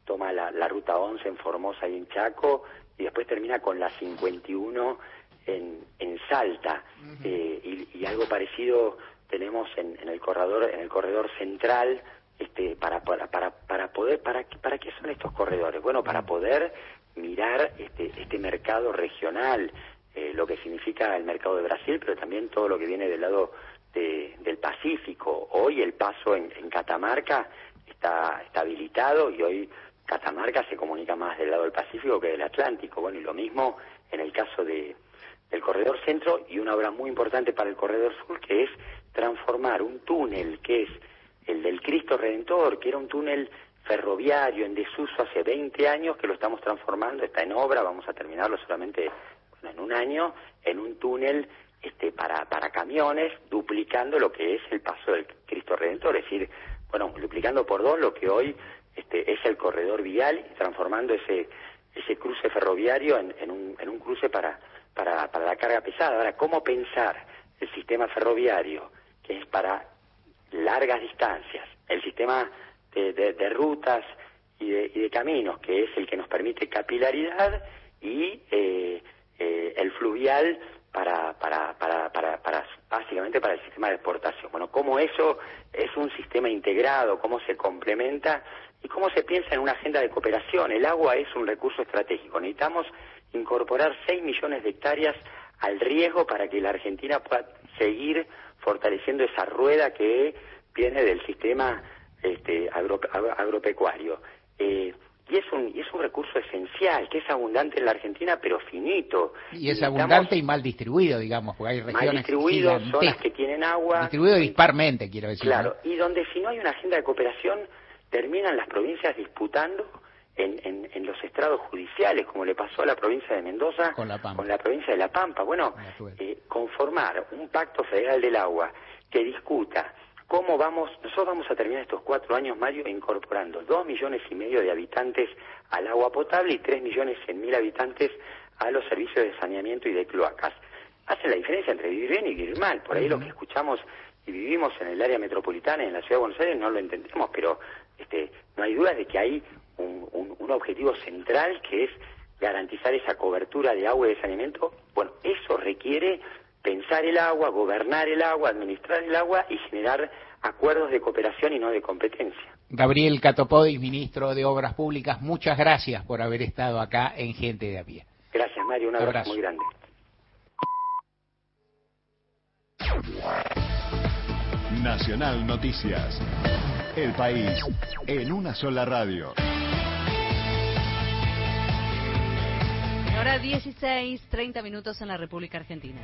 toma la, la ruta 11 en Formosa y en Chaco, y después termina con la 51 en, en Salta. Eh, y, y algo parecido tenemos en, en el corredor, en el corredor central, este, para, para, para, para poder, para, para qué son estos corredores? Bueno, para poder mirar este, este mercado regional, eh, lo que significa el mercado de Brasil, pero también todo lo que viene del lado de- del Pacífico. Hoy el paso en, en Catamarca está, está habilitado y hoy Catamarca se comunica más del lado del Pacífico que del Atlántico. Bueno, y lo mismo en el caso de, del corredor centro y una obra muy importante para el corredor sur que es transformar un túnel que es el del Cristo Redentor, que era un túnel ferroviario en desuso hace 20 años, que lo estamos transformando, está en obra, vamos a terminarlo solamente bueno, en un año en un túnel este, para, para camiones, duplicando lo que es el paso del Cristo Redentor, es decir, bueno, multiplicando por dos lo que hoy este, es el corredor vial y transformando ese, ese cruce ferroviario en, en, un, en un cruce para, para, para la carga pesada. Ahora, ¿cómo pensar el sistema ferroviario, que es para largas distancias, el sistema de, de, rutas y de, y de caminos, que es el que nos permite capilaridad, y eh, eh, el fluvial para, para, para, para, para, básicamente para el sistema de exportación. Bueno, cómo eso es un sistema integrado, cómo se complementa y cómo se piensa en una agenda de cooperación. El agua es un recurso estratégico. Necesitamos incorporar 6 millones de hectáreas al riesgo para que la Argentina pueda seguir fortaleciendo esa rueda que viene del sistema este, agro, agro, agropecuario. Eh, y es un y es un recurso esencial que es abundante en la Argentina pero finito y es abundante y mal distribuido digamos porque hay regiones mal distribuido zonas que tienen agua distribuido disparmente quiero decir claro ¿no? y donde si no hay una agenda de cooperación terminan las provincias disputando en, en, en, los estrados judiciales, como le pasó a la provincia de Mendoza con la, Pampa. con la provincia de La Pampa. Bueno, eh, conformar un pacto federal del agua que discuta cómo vamos, nosotros vamos a terminar estos cuatro años, Mario, incorporando dos millones y medio de habitantes al agua potable y tres millones cien mil habitantes a los servicios de saneamiento y de cloacas. Hace la diferencia entre vivir bien y vivir mal. Por ahí uh -huh. lo que escuchamos y vivimos en el área metropolitana, en la ciudad de Buenos Aires, no lo entendemos, pero este, no hay duda de que hay un, un, un objetivo central que es garantizar esa cobertura de agua y de saneamiento. Bueno, eso requiere pensar el agua, gobernar el agua, administrar el agua y generar acuerdos de cooperación y no de competencia. Gabriel Catopodis, ministro de Obras Públicas, muchas gracias por haber estado acá en Gente de a pie. Gracias, Mario, un abrazo, abrazo. muy grande. Nacional Noticias. El país en una sola radio. Ahora 16, 30 minutos en la República Argentina.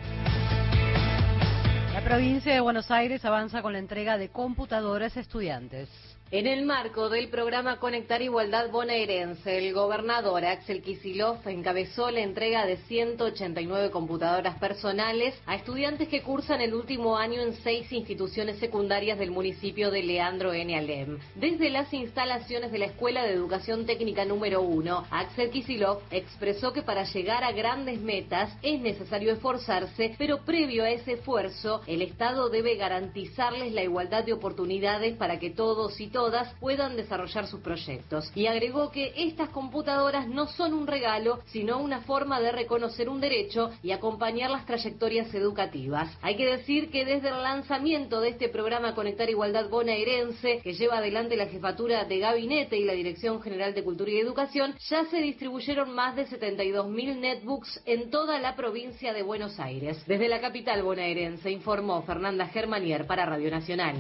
La provincia de Buenos Aires avanza con la entrega de computadoras a estudiantes. En el marco del programa Conectar Igualdad Bonaerense, el gobernador Axel Kisilov encabezó la entrega de 189 computadoras personales a estudiantes que cursan el último año en seis instituciones secundarias del municipio de Leandro N. Alem. Desde las instalaciones de la Escuela de Educación Técnica número 1, Axel Kisilov expresó que para llegar a grandes metas es necesario esforzarse, pero previo a ese esfuerzo, el Estado debe garantizarles la igualdad de oportunidades para que todos y todas todas puedan desarrollar sus proyectos. Y agregó que estas computadoras no son un regalo, sino una forma de reconocer un derecho y acompañar las trayectorias educativas. Hay que decir que desde el lanzamiento de este programa Conectar Igualdad Bonaerense, que lleva adelante la jefatura de gabinete y la Dirección General de Cultura y Educación, ya se distribuyeron más de 72.000 netbooks en toda la provincia de Buenos Aires. Desde la capital bonaerense informó Fernanda Germanier para Radio Nacional.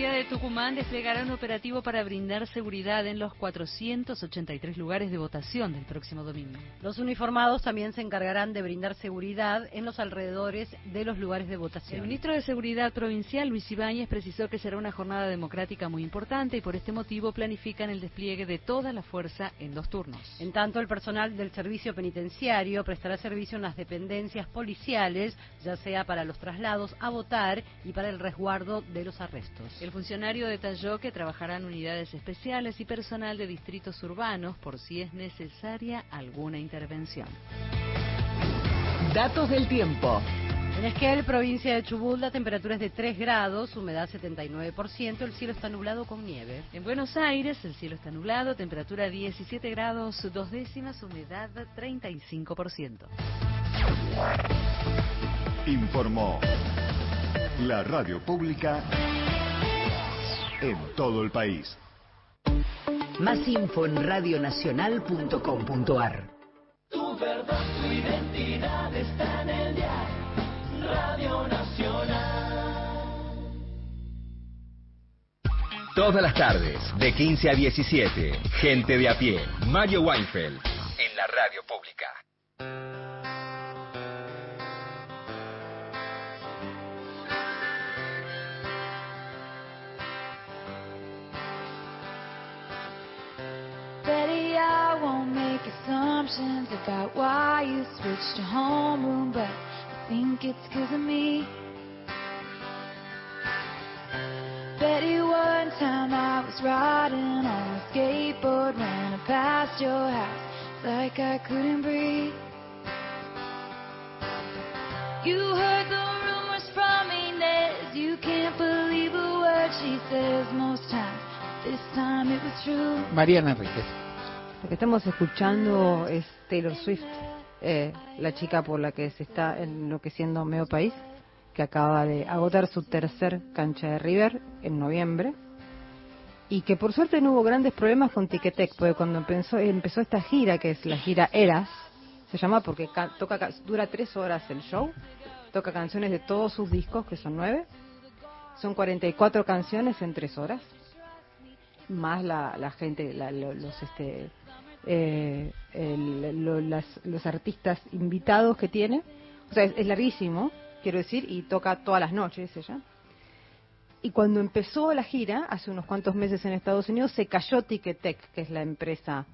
La Policía de Tucumán desplegará un operativo para brindar seguridad en los 483 lugares de votación del próximo domingo. Los uniformados también se encargarán de brindar seguridad en los alrededores de los lugares de votación. El ministro de Seguridad Provincial, Luis Ibáñez, precisó que será una jornada democrática muy importante y por este motivo planifican el despliegue de toda la fuerza en dos turnos. En tanto, el personal del servicio penitenciario prestará servicio en las dependencias policiales, ya sea para los traslados a votar y para el resguardo de los arrestos. El funcionario detalló que trabajarán unidades especiales y personal de distritos urbanos por si es necesaria alguna intervención. Datos del tiempo. En Esquel, provincia de Chubut, la temperatura es de 3 grados, humedad 79%, el cielo está nublado con nieve. En Buenos Aires, el cielo está nublado, temperatura 17 grados, dos décimas, humedad 35%. Informó la radio pública en todo el país. Más info en radionacional.com.ar. Tu verdad, tu identidad está en el día. Radio Nacional. Todas las tardes, de 15 a 17, gente de a pie. Mario Weinfeld, en la radio pública. Betty, I won't make assumptions. about why you switched to homeroom, but I think it's 'cause of me. Betty, one time I was riding on a skateboard when I passed your house, like I couldn't breathe. You heard the rumors from Inez, you can't believe a word she says most times. This time it was true. Mariana Enríquez. Lo que estamos escuchando es Taylor Swift, eh, la chica por la que se está enloqueciendo medio país, que acaba de agotar su tercer cancha de River en noviembre. Y que por suerte no hubo grandes problemas con Ticketek, porque cuando empezó, empezó esta gira, que es la gira Eras, se llama porque ca- toca, ca- dura tres horas el show, toca canciones de todos sus discos, que son nueve, son 44 canciones en tres horas, más la, la gente, la- lo- los este eh, el- lo- las- los artistas invitados que tiene. O sea, es, es larguísimo, quiero decir, y toca todas las noches ella. Y cuando empezó la gira, hace unos cuantos meses en Estados Unidos, se cayó Ticketek, que es la empresa.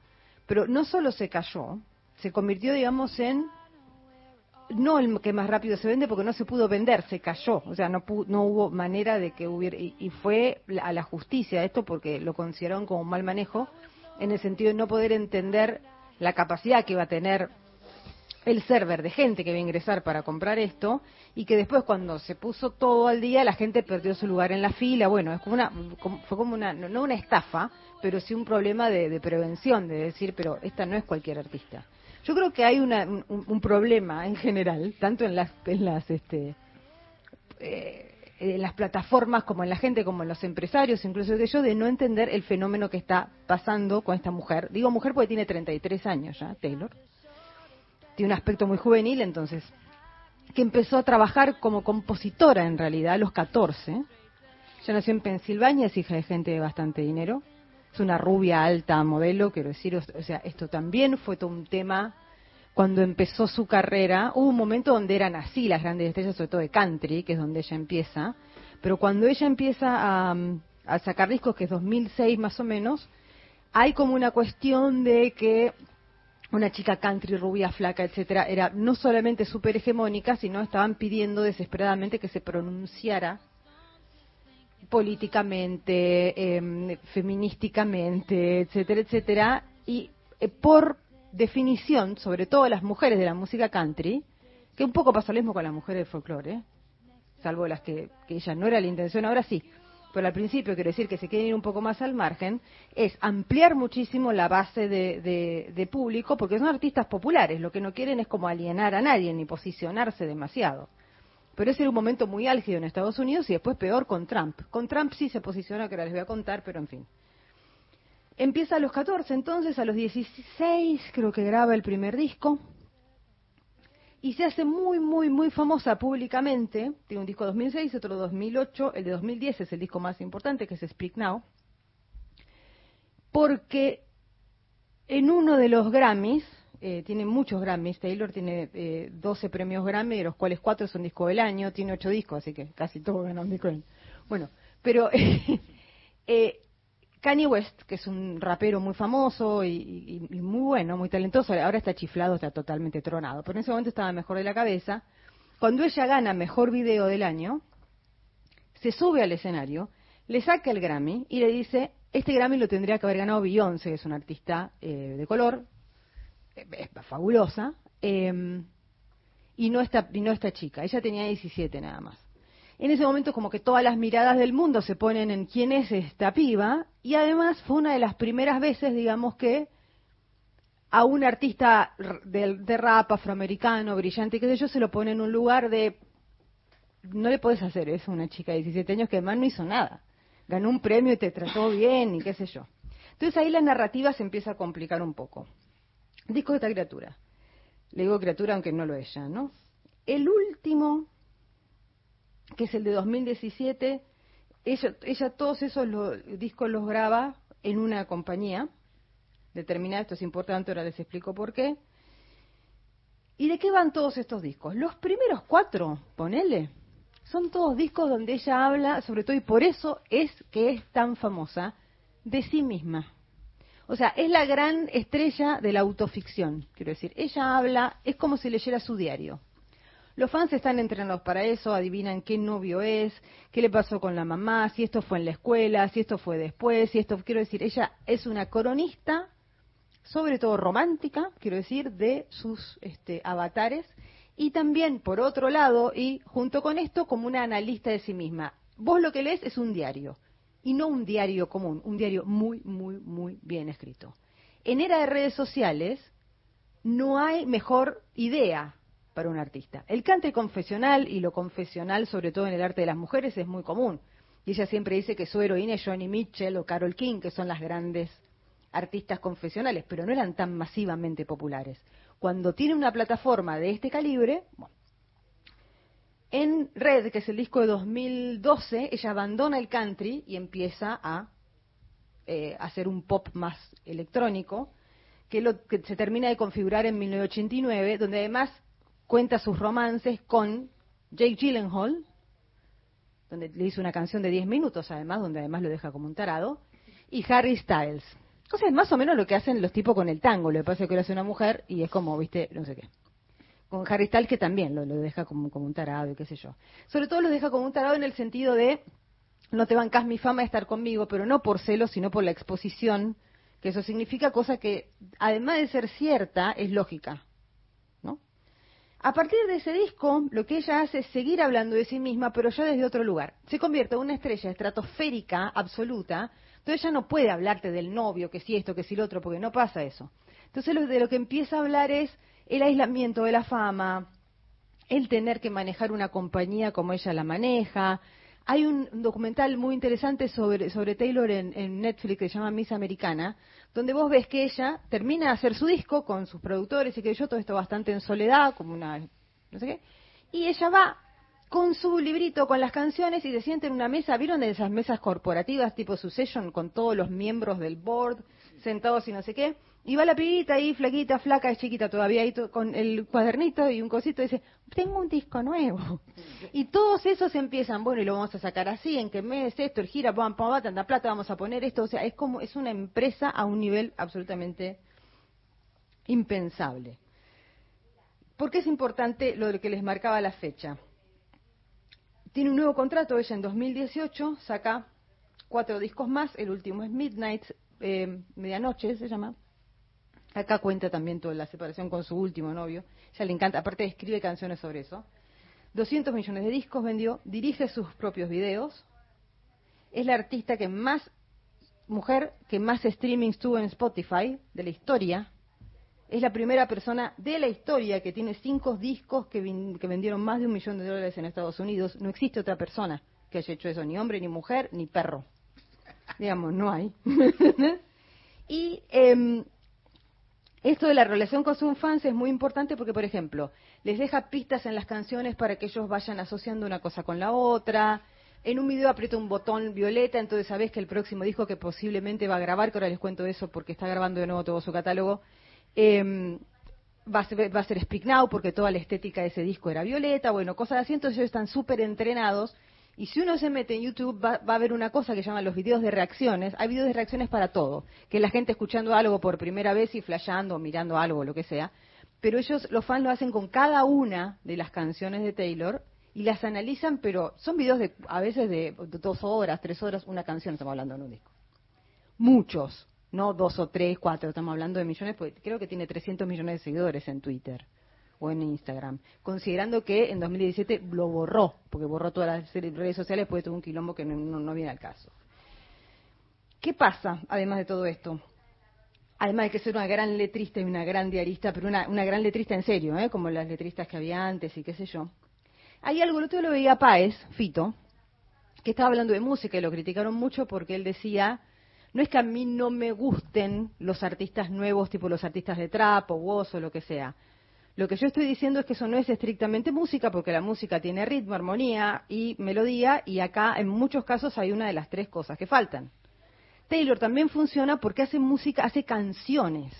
Pero no solo se cayó, se convirtió, digamos, en no el que más rápido se vende porque no se pudo vender, se cayó, o sea, no, no hubo manera de que hubiera, y, fue a la justicia esto porque lo consideraron como un mal manejo, en el sentido de no poder entender la capacidad que iba a tener el server de gente que iba a ingresar para comprar esto y que después cuando se puso todo al día la gente perdió su lugar en la fila. Bueno es como una fue como una no no una estafa pero sí un problema de, de prevención de decir pero esta no es cualquier artista yo creo que hay una- un, un problema en general tanto en las en las este eh, en las plataformas como en la gente como en los empresarios incluso que yo de no entender el fenómeno que está pasando con esta mujer digo mujer porque tiene 33 años ya Taylor tiene un aspecto muy juvenil, entonces, que empezó a trabajar como compositora en realidad a los 14. Ella nació en Pensilvania, es hija de gente de bastante dinero. Es una rubia alta modelo, quiero decir, o sea, esto también fue todo un tema cuando empezó su carrera. Hubo un momento donde eran así las grandes estrellas, sobre todo de country, que es donde ella empieza. Pero cuando ella empieza a, a sacar discos, que es 2006 más o menos, hay como una cuestión de que una chica country, rubia, flaca, etcétera, era no solamente súper hegemónica, sino estaban pidiendo desesperadamente que se pronunciara políticamente, em, feminísticamente, etcétera, etcétera, y eh, por definición, sobre todo las mujeres de la música country, que un poco pasó lo mismo con las mujeres del folclore, ¿eh? salvo las que, que ella no era la intención, ahora sí, pero al principio quiero decir que se quieren ir un poco más al margen, es ampliar muchísimo la base de- de público, porque son artistas populares, lo que no quieren es como alienar a nadie ni posicionarse demasiado. Pero ese era un momento muy álgido en Estados Unidos y después peor con Trump. Con Trump sí se posiciona, que ahora les voy a contar, pero en fin. Empieza a los 14, entonces a los 16 creo que graba el primer disco y se hace muy, muy, muy famosa públicamente. Tiene un disco 2006, otro 2008, el de 2010 es el disco más importante, que es Speak Now, porque en uno de los Grammys, eh, tiene muchos Grammys, Taylor tiene eh, 12 premios Grammy, de los cuales 4 son disco del año, tiene 8 discos, así que casi todo gana un disco. Bueno, pero eh, Kanye West, que es un rapero muy famoso y, y- muy bueno, muy talentoso, ahora está chiflado, está totalmente tronado, pero en ese momento estaba mejor de la cabeza. Cuando ella gana mejor video del año, se sube al escenario, le saca el Grammy y le dice, este Grammy lo tendría que haber ganado Beyoncé, que es una artista eh, de color, fabulosa, eh, y no esta, y no esta chica, ella tenía 17 nada más. En ese momento como que todas las miradas del mundo se ponen en quién es esta piba y además fue una de las primeras veces, digamos que a un artista de, de rap afroamericano, brillante, qué sé yo, se lo pone en un lugar de no le puedes hacer eso a una chica de 17 años que además no hizo nada. Ganó un premio y te trató bien y qué sé yo. Entonces ahí la narrativa se empieza a complicar un poco. Disco de esta criatura. Le digo criatura aunque no lo es ya, ¿no? El último que es el de 2017, ella, ella todos esos discos los graba en una compañía determinada, esto es importante, ahora les explico por qué. ¿Y de qué van todos estos discos? Los primeros cuatro, ponele, son todos discos donde ella habla, sobre todo, y por eso es que es tan famosa, de sí misma. O sea, es la gran estrella de la autoficción, quiero decir. Ella habla, es como si leyera su diario. Los fans están entrenados para eso, adivinan qué novio es, qué le pasó con la mamá, si esto fue en la escuela, si esto fue después, si esto, quiero decir, ella es una cronista, sobre todo romántica, quiero decir, de sus este, avatares, y también, por otro lado, y junto con esto, como una analista de sí misma. Vos lo que lees es un diario, y no un diario común, un diario muy, muy, muy bien escrito. En era de redes sociales, no hay mejor idea para un artista. El cante confesional y lo confesional, sobre todo en el arte de las mujeres, es muy común. Y ella siempre dice que su heroína es Johnny Mitchell o Carol King, que son las grandes artistas confesionales, pero no eran tan masivamente populares. Cuando tiene una plataforma de este calibre, bueno, en Red, que es el disco de 2012, ella abandona el country y empieza a eh, hacer un pop más electrónico, que, lo, que se termina de configurar en 1989, donde además cuenta sus romances con Jake Gyllenhaal, donde le hizo una canción de 10 minutos además, donde además lo deja como un tarado, y Harry Styles. O sea, es más o menos lo que hacen los tipos con el tango, lo que pasa es que lo hace una mujer y es como, viste, no sé qué. Con Harry Styles que también lo, deja como, un tarado y qué sé yo. Sobre todo lo deja como un tarado en el sentido de, no te bancas mi fama de estar conmigo, pero no por celos, sino por la exposición, que eso significa cosa que, además de ser cierta, es lógica. A partir de ese disco, lo que ella hace es seguir hablando de sí misma, pero ya desde otro lugar. Se convierte en una estrella estratosférica absoluta, entonces ella no puede hablarte del novio, que si esto, que si lo otro, porque no pasa eso. Entonces de lo que empieza a hablar es el aislamiento de la fama, el tener que manejar una compañía como ella la maneja. Hay un documental muy interesante sobre, sobre Taylor en, Netflix que se llama Miss Americana, donde vos ves que ella termina de hacer su disco con sus productores y que yo todo esto bastante en soledad, como una, no sé qué, y ella va con su librito, con las canciones y se siente en una mesa, ¿vieron de esas mesas corporativas tipo Succession con todos los miembros del board sentados y no sé qué? Y va la pibita ahí, flaquita, flaca, es chiquita todavía, ahí con el cuadernito y un cosito, y dice, tengo un disco nuevo. Y todos esos empiezan, bueno, y lo vamos a sacar así, en qué mes, esto, el gira, pam, pam, tanta plata, vamos a poner esto, o sea, es como, es una empresa a un nivel absolutamente impensable. ¿Por qué es importante lo que les marcaba la fecha? Tiene un nuevo contrato, ella en 2018 saca cuatro discos más, el último es Midnight, eh, Medianoche se llama, Acá cuenta también toda la separación con su último novio. Ya le encanta, aparte escribe canciones sobre eso. 200 millones de discos vendió, dirige sus propios videos. Es la artista que más, mujer que más streamings tuvo en Spotify de la historia. Es la primera persona de la historia que tiene cinco discos que, que vendieron más de un millón de dólares en Estados Unidos. No existe otra persona que haya hecho eso, ni hombre, ni mujer, ni perro. Digamos, no hay. y eh, esto de la relación con sus fans es muy importante porque, por ejemplo, les deja pistas en las canciones para que ellos vayan asociando una cosa con la otra. En un video aprieta un botón violeta, entonces sabes que el próximo disco que posiblemente va a grabar, que ahora les cuento eso porque está grabando de nuevo todo su catálogo, eh, va, a ser, va a ser Speak Now porque toda la estética de ese disco era violeta, bueno, cosas así, entonces ellos están súper entrenados y si uno se mete en YouTube va, va, a ver una cosa que llaman los videos de reacciones. Hay videos de reacciones para todo, que la gente escuchando algo por primera vez y flasheando mirando algo, lo que sea. Pero ellos, los fans lo hacen con cada una de las canciones de Taylor y las analizan, pero son videos de a veces de dos horas, tres horas, una canción, estamos hablando en un disco. Muchos, no dos o tres, cuatro, estamos hablando de millones, porque creo que tiene 300 millones de seguidores en Twitter o en Instagram, considerando que en 2017 lo borró, porque borró todas las redes sociales, pues tuvo un quilombo que no, viene al caso. ¿Qué pasa, además de todo esto? Además de que ser una gran letrista y una gran diarista, pero una, una gran letrista en serio, ¿eh? como las letristas que había antes y qué sé yo. Hay algo, el otro lo veía Páez, Fito, que estaba hablando de música y lo criticaron mucho porque él decía, no es que a mí no me gusten los artistas nuevos, tipo los artistas de trap o voz o lo que sea, lo que yo estoy diciendo es que eso no es estrictamente música, porque la música tiene ritmo, armonía y melodía, y acá en muchos casos hay una de las tres cosas que faltan. Taylor también funciona porque hace música, hace canciones.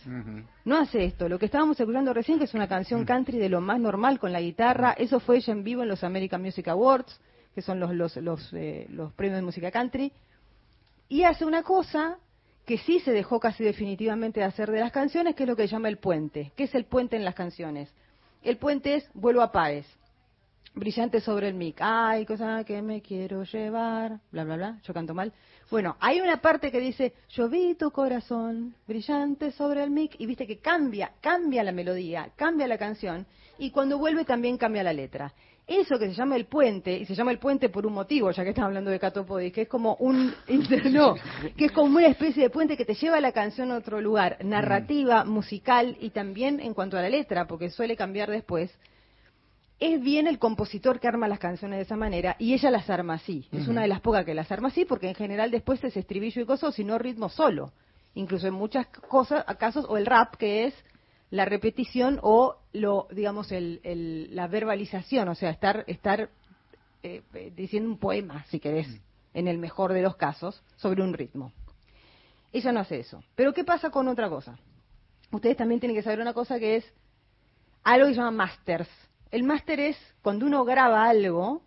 No hace esto. Lo que estábamos escuchando recién, que es una canción country de lo más normal con la guitarra, eso fue ella en vivo en los American Music Awards, que son los, los, los, eh, los premios de música country. Y hace una cosa que sí se dejó casi definitivamente de hacer de las canciones, que es lo que llama el puente. ¿Qué es el puente en las canciones? El puente es vuelo a Páez, brillante sobre el mic. Ay, cosa que me quiero llevar, bla, bla, bla. Yo canto mal. Bueno, hay una parte que dice, yo vi tu corazón brillante sobre el mic, y viste que cambia, cambia la melodía, cambia la canción, y cuando vuelve también cambia la letra. Eso que se llama el puente, y se llama el puente por un motivo, ya que estamos hablando de Catopodis, que es como un, no, que es como una especie de puente que te lleva la canción a otro lugar, narrativa, musical y también en cuanto a la letra, porque suele cambiar después es bien el compositor que arma las canciones de esa manera y ella las arma así. Es una de las pocas que las arma así porque en general después es estribillo y cosas, sino ritmo solo. Incluso en muchas cosas, casos, o el rap que es la repetición o lo, digamos, el, la verbalización, o sea, estar, estar eh, diciendo un poema, si querés, en el mejor de los casos, sobre un ritmo. Ella no hace eso. Pero ¿qué pasa con otra cosa? Ustedes también tienen que saber una cosa que es algo que se llama masters el máster es cuando uno graba algo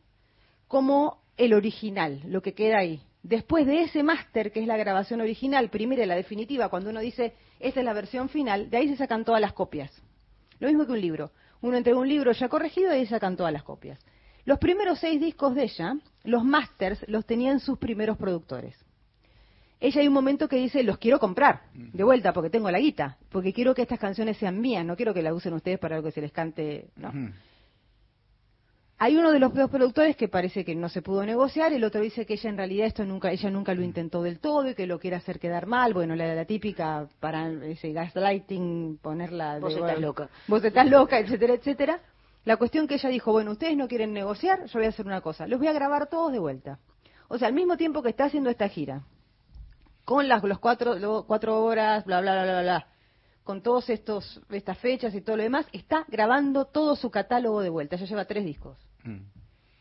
como el original, lo que queda ahí. Después de ese máster, que es la grabación original, primera y la definitiva, cuando uno dice, esta es la versión final, de ahí se sacan todas las copias. Lo mismo que un libro. Uno entrega un libro ya corregido y ahí sacan todas las copias. Los primeros seis discos de ella, los masters, los tenían sus primeros productores. Ella hay un momento que dice, los quiero comprar, de vuelta, porque tengo la guita, porque quiero que estas canciones sean mías, no quiero que las usen ustedes para que se les cante, no. Hay uno de los dos productores que parece que no se pudo negociar, el otro dice que ella en realidad esto nunca, ella nunca lo intentó del todo y que lo quiere hacer quedar mal. Bueno, la, la típica para ese gaslighting, ponerla Vos estás loca. Vos estás loca, etcétera, etcétera. La cuestión que ella dijo, bueno, ustedes no quieren negociar, yo voy a hacer una cosa, los voy a grabar todos de vuelta. O sea, al mismo tiempo que está haciendo esta gira, con las los cuatro, cuatro horas, bla, bla, bla, bla, bla, con todos estos estas fechas y todo lo demás, está grabando todo su catálogo de vuelta. Ella lleva tres discos. Mm.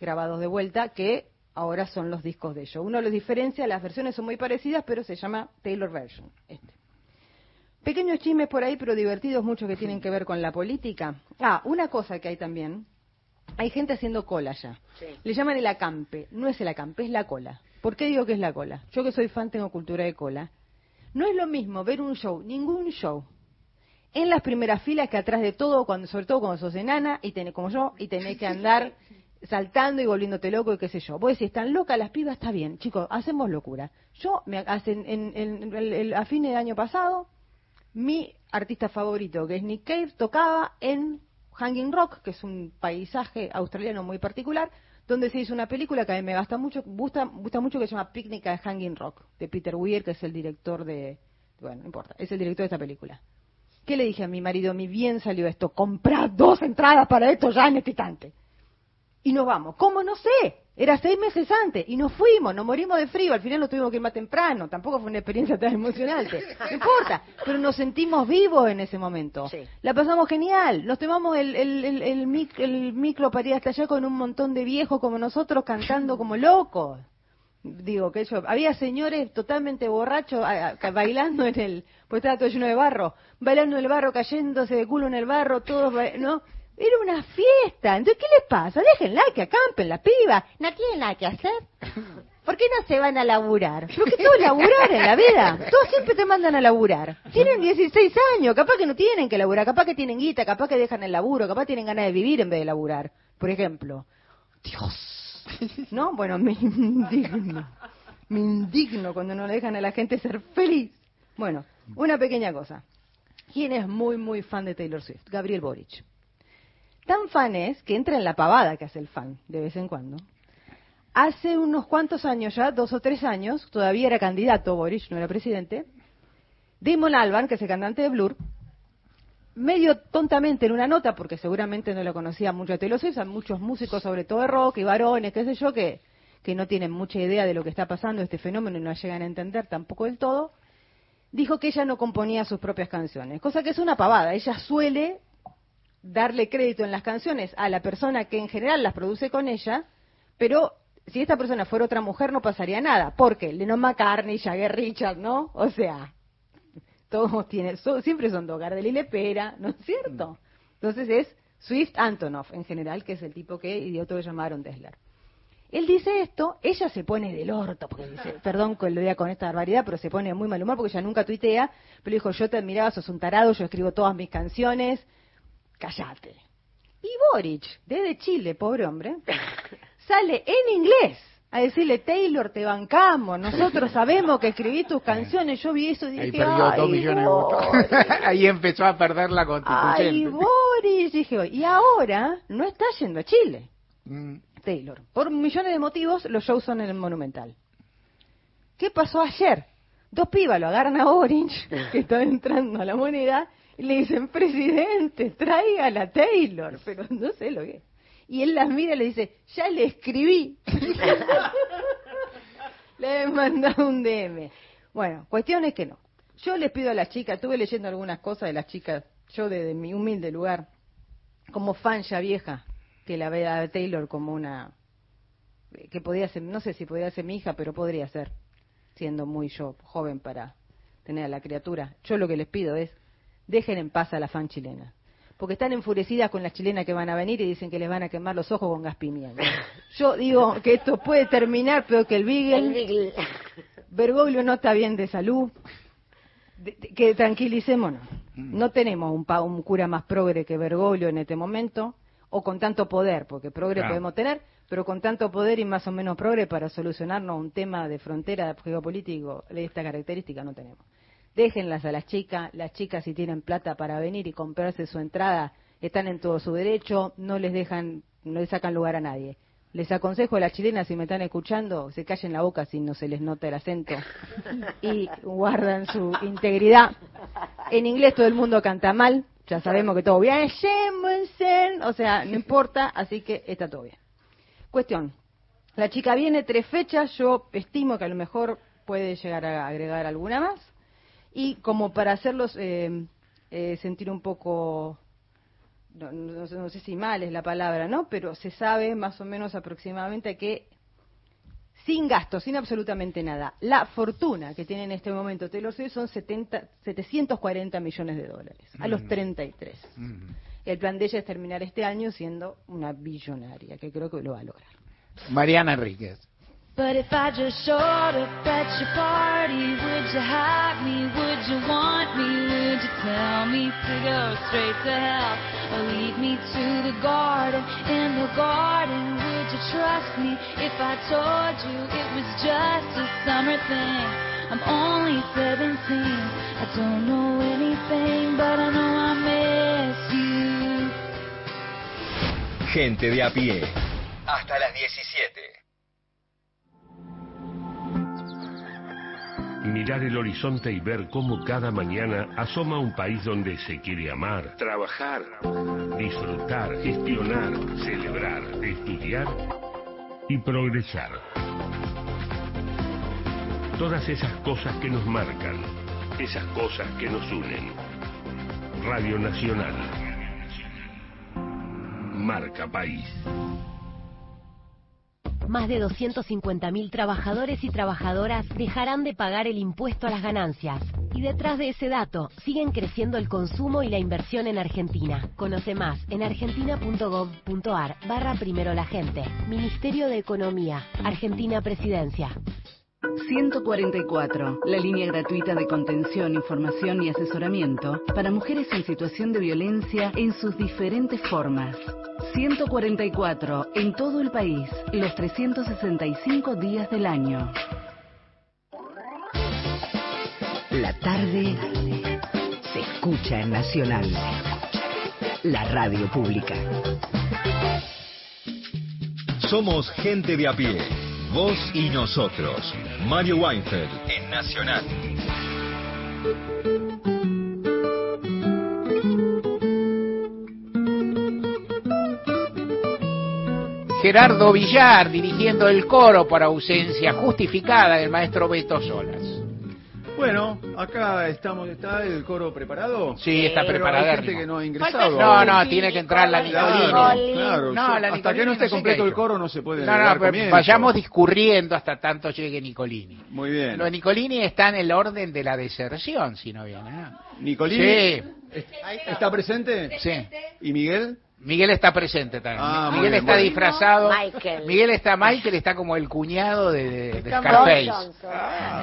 grabados de vuelta que ahora son los discos de ellos. Uno los diferencia, las versiones son muy parecidas, pero se llama Taylor Version. Este. Pequeños chismes por ahí, pero divertidos mucho que tienen que ver con la política. Ah, una cosa que hay también. Hay gente haciendo cola ya. Le llaman el acampe. No es el acampe, es la cola. ¿Por qué digo que es la cola? Yo que soy fan tengo cultura de cola. No es lo mismo ver un show, ningún show, en las primeras filas que atrás de todo, cuando, sobre todo cuando sos enana y tenés como yo y tenés que andar saltando y volviéndote loco y qué sé yo. Vos decís, están locas las pibas, está bien, chicos, hacemos locura. Yo, me, en, a fines de año pasado, mi artista favorito, que es Nick Cave, tocaba en Hanging Rock, que es un paisaje australiano muy particular, donde se hizo una película que a mí me gusta mucho, gusta, gusta mucho que se llama Picnic at Hanging Rock, de Peter Weir, que es el director de, bueno, no importa, es el director de esta película. ¿Qué le dije a mi marido? Mi bien salió esto, comprad dos entradas para esto ya en este instante. Y nos vamos. ¿Cómo? No sé. Era seis meses antes. Y nos fuimos, nos morimos de frío. Al final nos tuvimos que ir más temprano. Tampoco fue una experiencia tan emocionante. No importa. Pero nos sentimos vivos en ese momento. La pasamos genial. Nos tomamos el, el, el, el, micro para ir hasta allá con un montón de viejos como nosotros cantando como locos digo que yo había señores totalmente borrachos bailando en el pues estaba todo lleno de barro bailando en el barro cayéndose de culo en el barro todos no era una fiesta entonces qué les pasa déjenla que acampen la piba no tienen nada que hacer ¿Por qué no se van a laburar? Porque todo es laburar en la vida. Todos siempre te mandan a laburar. Tienen 16 años, capaz que no tienen que laburar, capaz que tienen guita, capaz que dejan el laburo, capaz tienen ganas de vivir en vez de laburar, por ejemplo. Dios, ¿No? Bueno, me indigno. Me indigno cuando no le dejan a la gente ser feliz. Bueno, una pequeña cosa. ¿Quién es muy, muy fan de Taylor Swift? Gabriel Boric. Tan fan es que entra en la pavada que hace el fan, de vez en cuando. Hace unos cuantos años ya, dos o tres años, todavía era candidato Boric, no era presidente, Damon Alban, que es el cantante de Blur, medio tontamente en una nota, porque seguramente no lo conocía mucho de Taylor Swift, hay muchos músicos, sobre todo de rock y varones, qué sé yo, que, que no tienen mucha idea de lo que está pasando, este fenómeno, y no llegan a entender tampoco del todo, dijo que ella no componía sus propias canciones, cosa que es una pavada. Ella suele darle crédito en las canciones a la persona que en general las produce con ella, pero si esta persona fuera otra mujer no pasaría nada, porque Lennon McCartney, Jagger Richard, ¿no? O sea, todos tienen, siempre son dos, Gardel y Lepera, ¿no es cierto? Mm. Entonces es Swift Antonov en general, que es el tipo que y otro que llamaron Tesla. Él dice esto, ella se pone del orto, porque dice, perdón que lo diga con esta barbaridad, pero se pone muy mal humor porque ella nunca tuitea, pero dijo, yo te admiraba, sos un tarado, yo escribo todas mis canciones, callate. Y Boric, desde Chile, pobre hombre, sale en inglés a decirle, Taylor, te bancamos, nosotros sabemos que escribí tus canciones, yo vi eso y Ahí dije, perdió dos "Ay, millones de votos. Boric". Ahí empezó a perder la Ay, constituyente. Boris, dije, y ahora no está yendo a Chile, Mm. Taylor. Por millones de motivos, los shows son en el Monumental. ¿Qué pasó ayer? Dos pibas lo agarran a Orange, que está entrando a la moneda, y le dicen, presidente, traiga a Taylor, pero no sé lo que es. Y él las mira y le dice, ya le escribí. le he mandado un DM. Bueno, cuestión es que no. Yo les pido a las chicas, estuve leyendo algunas cosas de las chicas, yo desde mi humilde lugar, como fan ya vieja, que la ve a Taylor como una que podía ser, no sé si podía ser mi hija, pero podría ser, siendo muy yo joven para tener a la criatura. Yo lo que les pido es, dejen en paz a la fan chilena. Porque están enfurecidas con las chilenas que van a venir y dicen que les van a quemar los ojos con gas pimienta. Yo digo que esto puede terminar peor que el Beagle. Bergoglio no está bien de salud. De- de- que tranquilicémonos. No tenemos un, pa- un cura más progre que Bergoglio en este momento, o con tanto poder, porque progre Claro. podemos tener, pero con tanto poder y más o menos progre para solucionarnos un tema de frontera geopolítico de esta característica no tenemos. Déjenlas a las chicas, las chicas si tienen plata para venir y comprarse su entrada, están en todo su derecho, no les dejan, no les sacan lugar a nadie. Les aconsejo a las chilenas, si me están escuchando, se callen la boca si no se les nota el acento y guardan su integridad. En inglés todo el mundo canta mal, ya sabemos que todo bien, o sea, no importa, así que está todo bien. Cuestión, la chica viene tres fechas, yo estimo que a lo mejor puede llegar a agregar alguna más, y como para hacerlos eh, eh, sentir un poco, no, no sé- no sé si mal es la palabra, ¿no? Pero se sabe más o menos aproximadamente que sin gasto, sin absolutamente nada, la fortuna que tiene en este momento Taylor Swift son 70, 740 millones de dólares, a los Mm. 33. El plan de ella es terminar este año siendo una billonaria, que creo que lo va a lograr. Mariana Enríquez. But if I just showed up at your party, would you hide me? Would you want me? Would you tell me to go straight to hell? Or lead me to the garden? In the garden, would you trust me if I told you it was just a summer thing? I'm only 17, I don't know anything, but I know I miss you. Gente de a pie. Hasta las 17. Mirar el horizonte y ver cómo cada mañana asoma un país donde se quiere amar, trabajar, disfrutar, gestionar, celebrar, estudiar y progresar. Todas esas cosas que nos marcan, esas cosas que nos unen. Radio Nacional. Marca País. Más de 250.000 trabajadores y trabajadoras dejarán de pagar el impuesto a las ganancias. Y detrás de ese dato, siguen creciendo el consumo y la inversión en Argentina. Conoce más en argentina.gov.ar barra primero la gente. Ministerio de Economía. Argentina Presidencia. 144, la línea gratuita de contención, información y asesoramiento para mujeres en situación de violencia en sus diferentes formas. 144, en todo el país, los 365 días del año. La tarde se escucha en Nacional. La radio pública. Somos gente de a pie. Vos y nosotros. Mario Weinfeld en Nacional. Gerardo Villar dirigiendo el coro por ausencia justificada del maestro Beto Solas. Bueno, acá estamos, ¿está el coro preparado? Sí, está Pero preparado. Hay gente que no ha ingresado. No, no, tiene que entrar la Claro, Nicolini. claro, No, hasta que no esté completo el coro no se puede No, no, pero vayamos discurriendo hasta tanto llegue Nicolini. Muy bien. Lo de Nicolini está en el orden de la deserción, si no viene. ¿no? Nicolini, Sí. ¿está presente? Sí. ¿Y Miguel? Miguel está presente también. Ah, Miguel bien, está bueno. disfrazado. Michael. Miguel está, Michael está como el cuñado de, de- de Está Scarface. Johnson.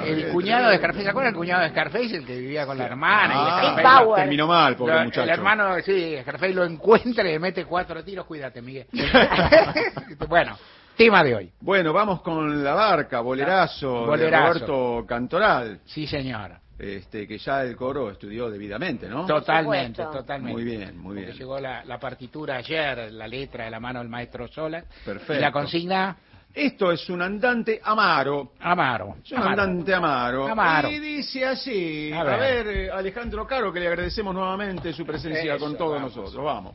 el cuñado de Scarface, ¿se acuerdan el cuñado de Scarface? El que vivía con la hermana. y Ah, Scarface Power. terminó mal, pobre lo- muchacho. El hermano, sí, Scarface lo encuentra y le mete cuatro tiros. Cuídate, Miguel. bueno, tema de hoy. Bueno, vamos con la barca, bolerazo, Bolerazo. de Roberto Cantoral. Sí, señor. Este, que ya el coro estudió debidamente, ¿no? Totalmente, totalmente. Muy bien, muy Porque bien. Llegó la, la partitura ayer, la letra de la mano del maestro Sola. Perfecto. Y la consigna, Esto es un andante amaro. Amaro. Es un Amaro. andante amaro. Amaro. Y dice así, A a ver. eh, Alejandro Caro, que le agradecemos nuevamente su presencia Eso, con todos vamos. nosotros. Vamos.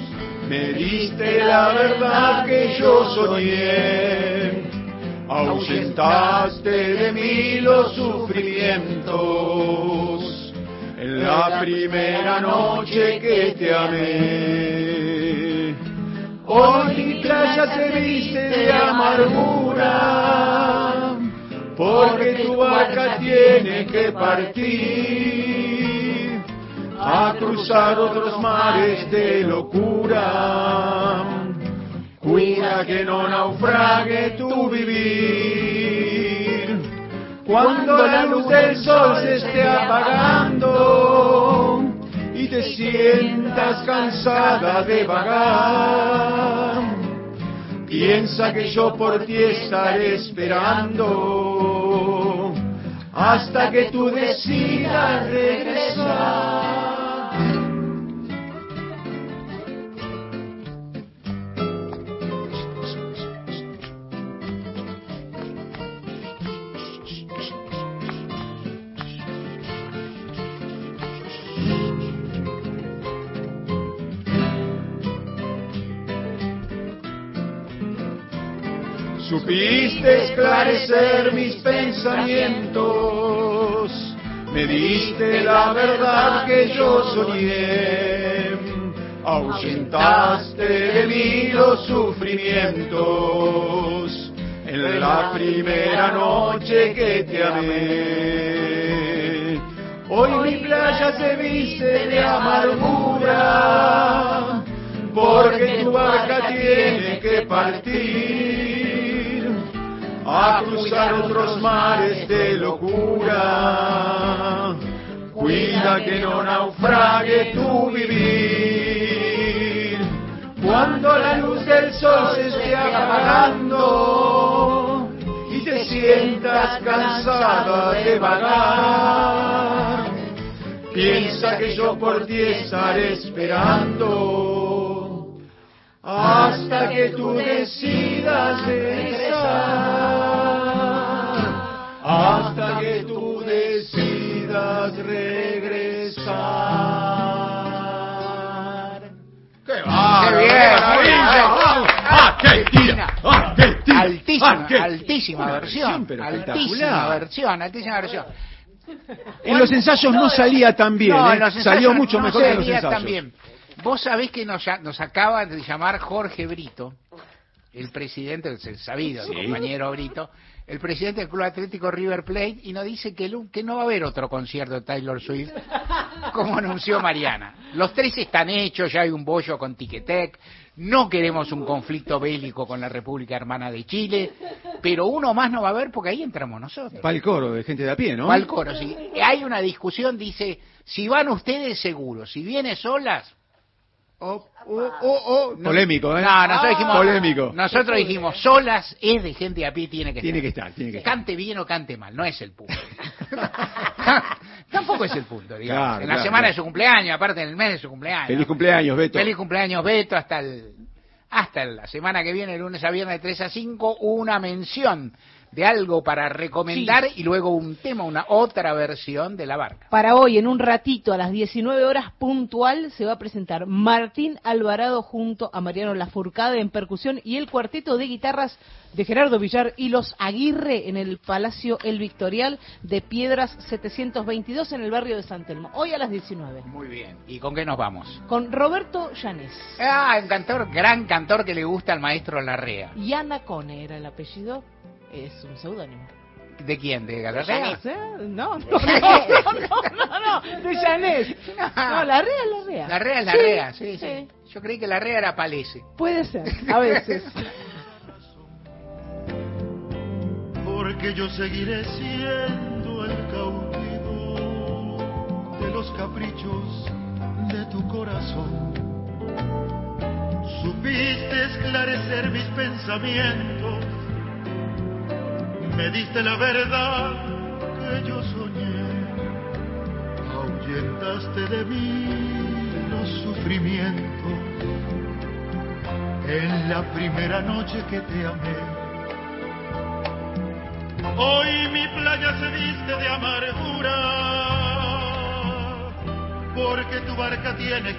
me diste la verdad que yo soñé, ahuyentaste de mí los sufrimientos. En la primera noche que te amé. Hoy mi playa se viste de amargura, porque tu barca tiene que partir a cruzar otros mares de locura. Cuida que no naufrague tu vivir. Cuando la luz del sol se esté apagando y te sientas cansada de vagar, piensa que yo por ti estaré esperando hasta que tú decidas regresar. Supiste esclarecer mis pensamientos, me diste la verdad que yo soñé, ahuyentaste de mí los sufrimientos. En la primera noche que te amé. Hoy mi playa se viste de amargura, porque tu barca tiene que partir a cruzar otros mares de locura. Cuida que no naufrague tu vivir. Cuando la luz del sol se esté apagando y te sientas cansada de vagar, piensa que yo por ti estaré esperando hasta que tú decidas regresar, hasta que tú decidas regresar. ¡Qué ¡Qué bien! Argentina, Argentina, Altísima, Argentina. altísima Una versión. Altísima versión, altísima versión. En los ensayos no salía tan bien, No, ¿eh? salió mucho no mejor que en los ensayos. tan bien. Vos sabés que nos, nos acaba de llamar Jorge Brito, el presidente, el sabido, el Sí. compañero Brito, el presidente del Club Atlético River Plate, y nos dice que, el- que no va a haber otro concierto de Taylor Swift, como anunció Mariana. Los tres están hechos, ya hay un bollo con Tiquetec, no queremos un conflicto bélico con la República Hermana de Chile, pero uno más no va a haber porque ahí entramos nosotros. Para el coro de gente de a pie, ¿no? Va al coro, sí. Hay una discusión, dice, si van ustedes seguros, si vienen solas... Oh, oh, Polémico, ¿eh? No, nosotros dijimos, Polémico. nosotros dijimos, solas es de gente de a pie, tiene que Tiene estar. que estar, tiene que estar. Cante bien o cante mal, no es el público. Tampoco es el punto, digamos. Claro, en la claro, semana claro. de su cumpleaños, aparte en el mes de su cumpleaños. Feliz cumpleaños, Beto. Feliz cumpleaños, Beto, hasta el hasta la semana que viene, lunes a viernes de 3 a 5, una mención de algo para recomendar y luego un tema, una otra versión de la barca. Para hoy, en un ratito, a las 19 horas puntual, se va a presentar Martín Alvarado junto a Mariano Lafourcade en percusión y el cuarteto de guitarras de Gerardo Villar y los Aguirre en el Palacio El Victorial de Piedras 722 en el barrio de San Telmo. Hoy a las 19. Muy bien. ¿Y con qué nos vamos? Con Roberto Llanes. Ah, un cantor, gran cantor que le gusta al maestro Larrea. Yana Cone era el apellido. Es un seudónimo. ¿De quién? ¿De Larrea? ¿Eh? No, no, no, no, no, no, de Llanes. No, Larrea es Larrea. Larrea es Sí, Larrea, sí, sí, Yo creí que Larrea era Palese. Puede ser, a veces. porque yo seguiré siendo el cautivo de los caprichos de tu corazón. Supiste esclarecer mis pensamientos, me diste la verdad que yo soñé, ahuyentaste de mí los sufrimientos en la primera noche que te amé. Hoy mi playa se viste de amargura, porque tu barca tiene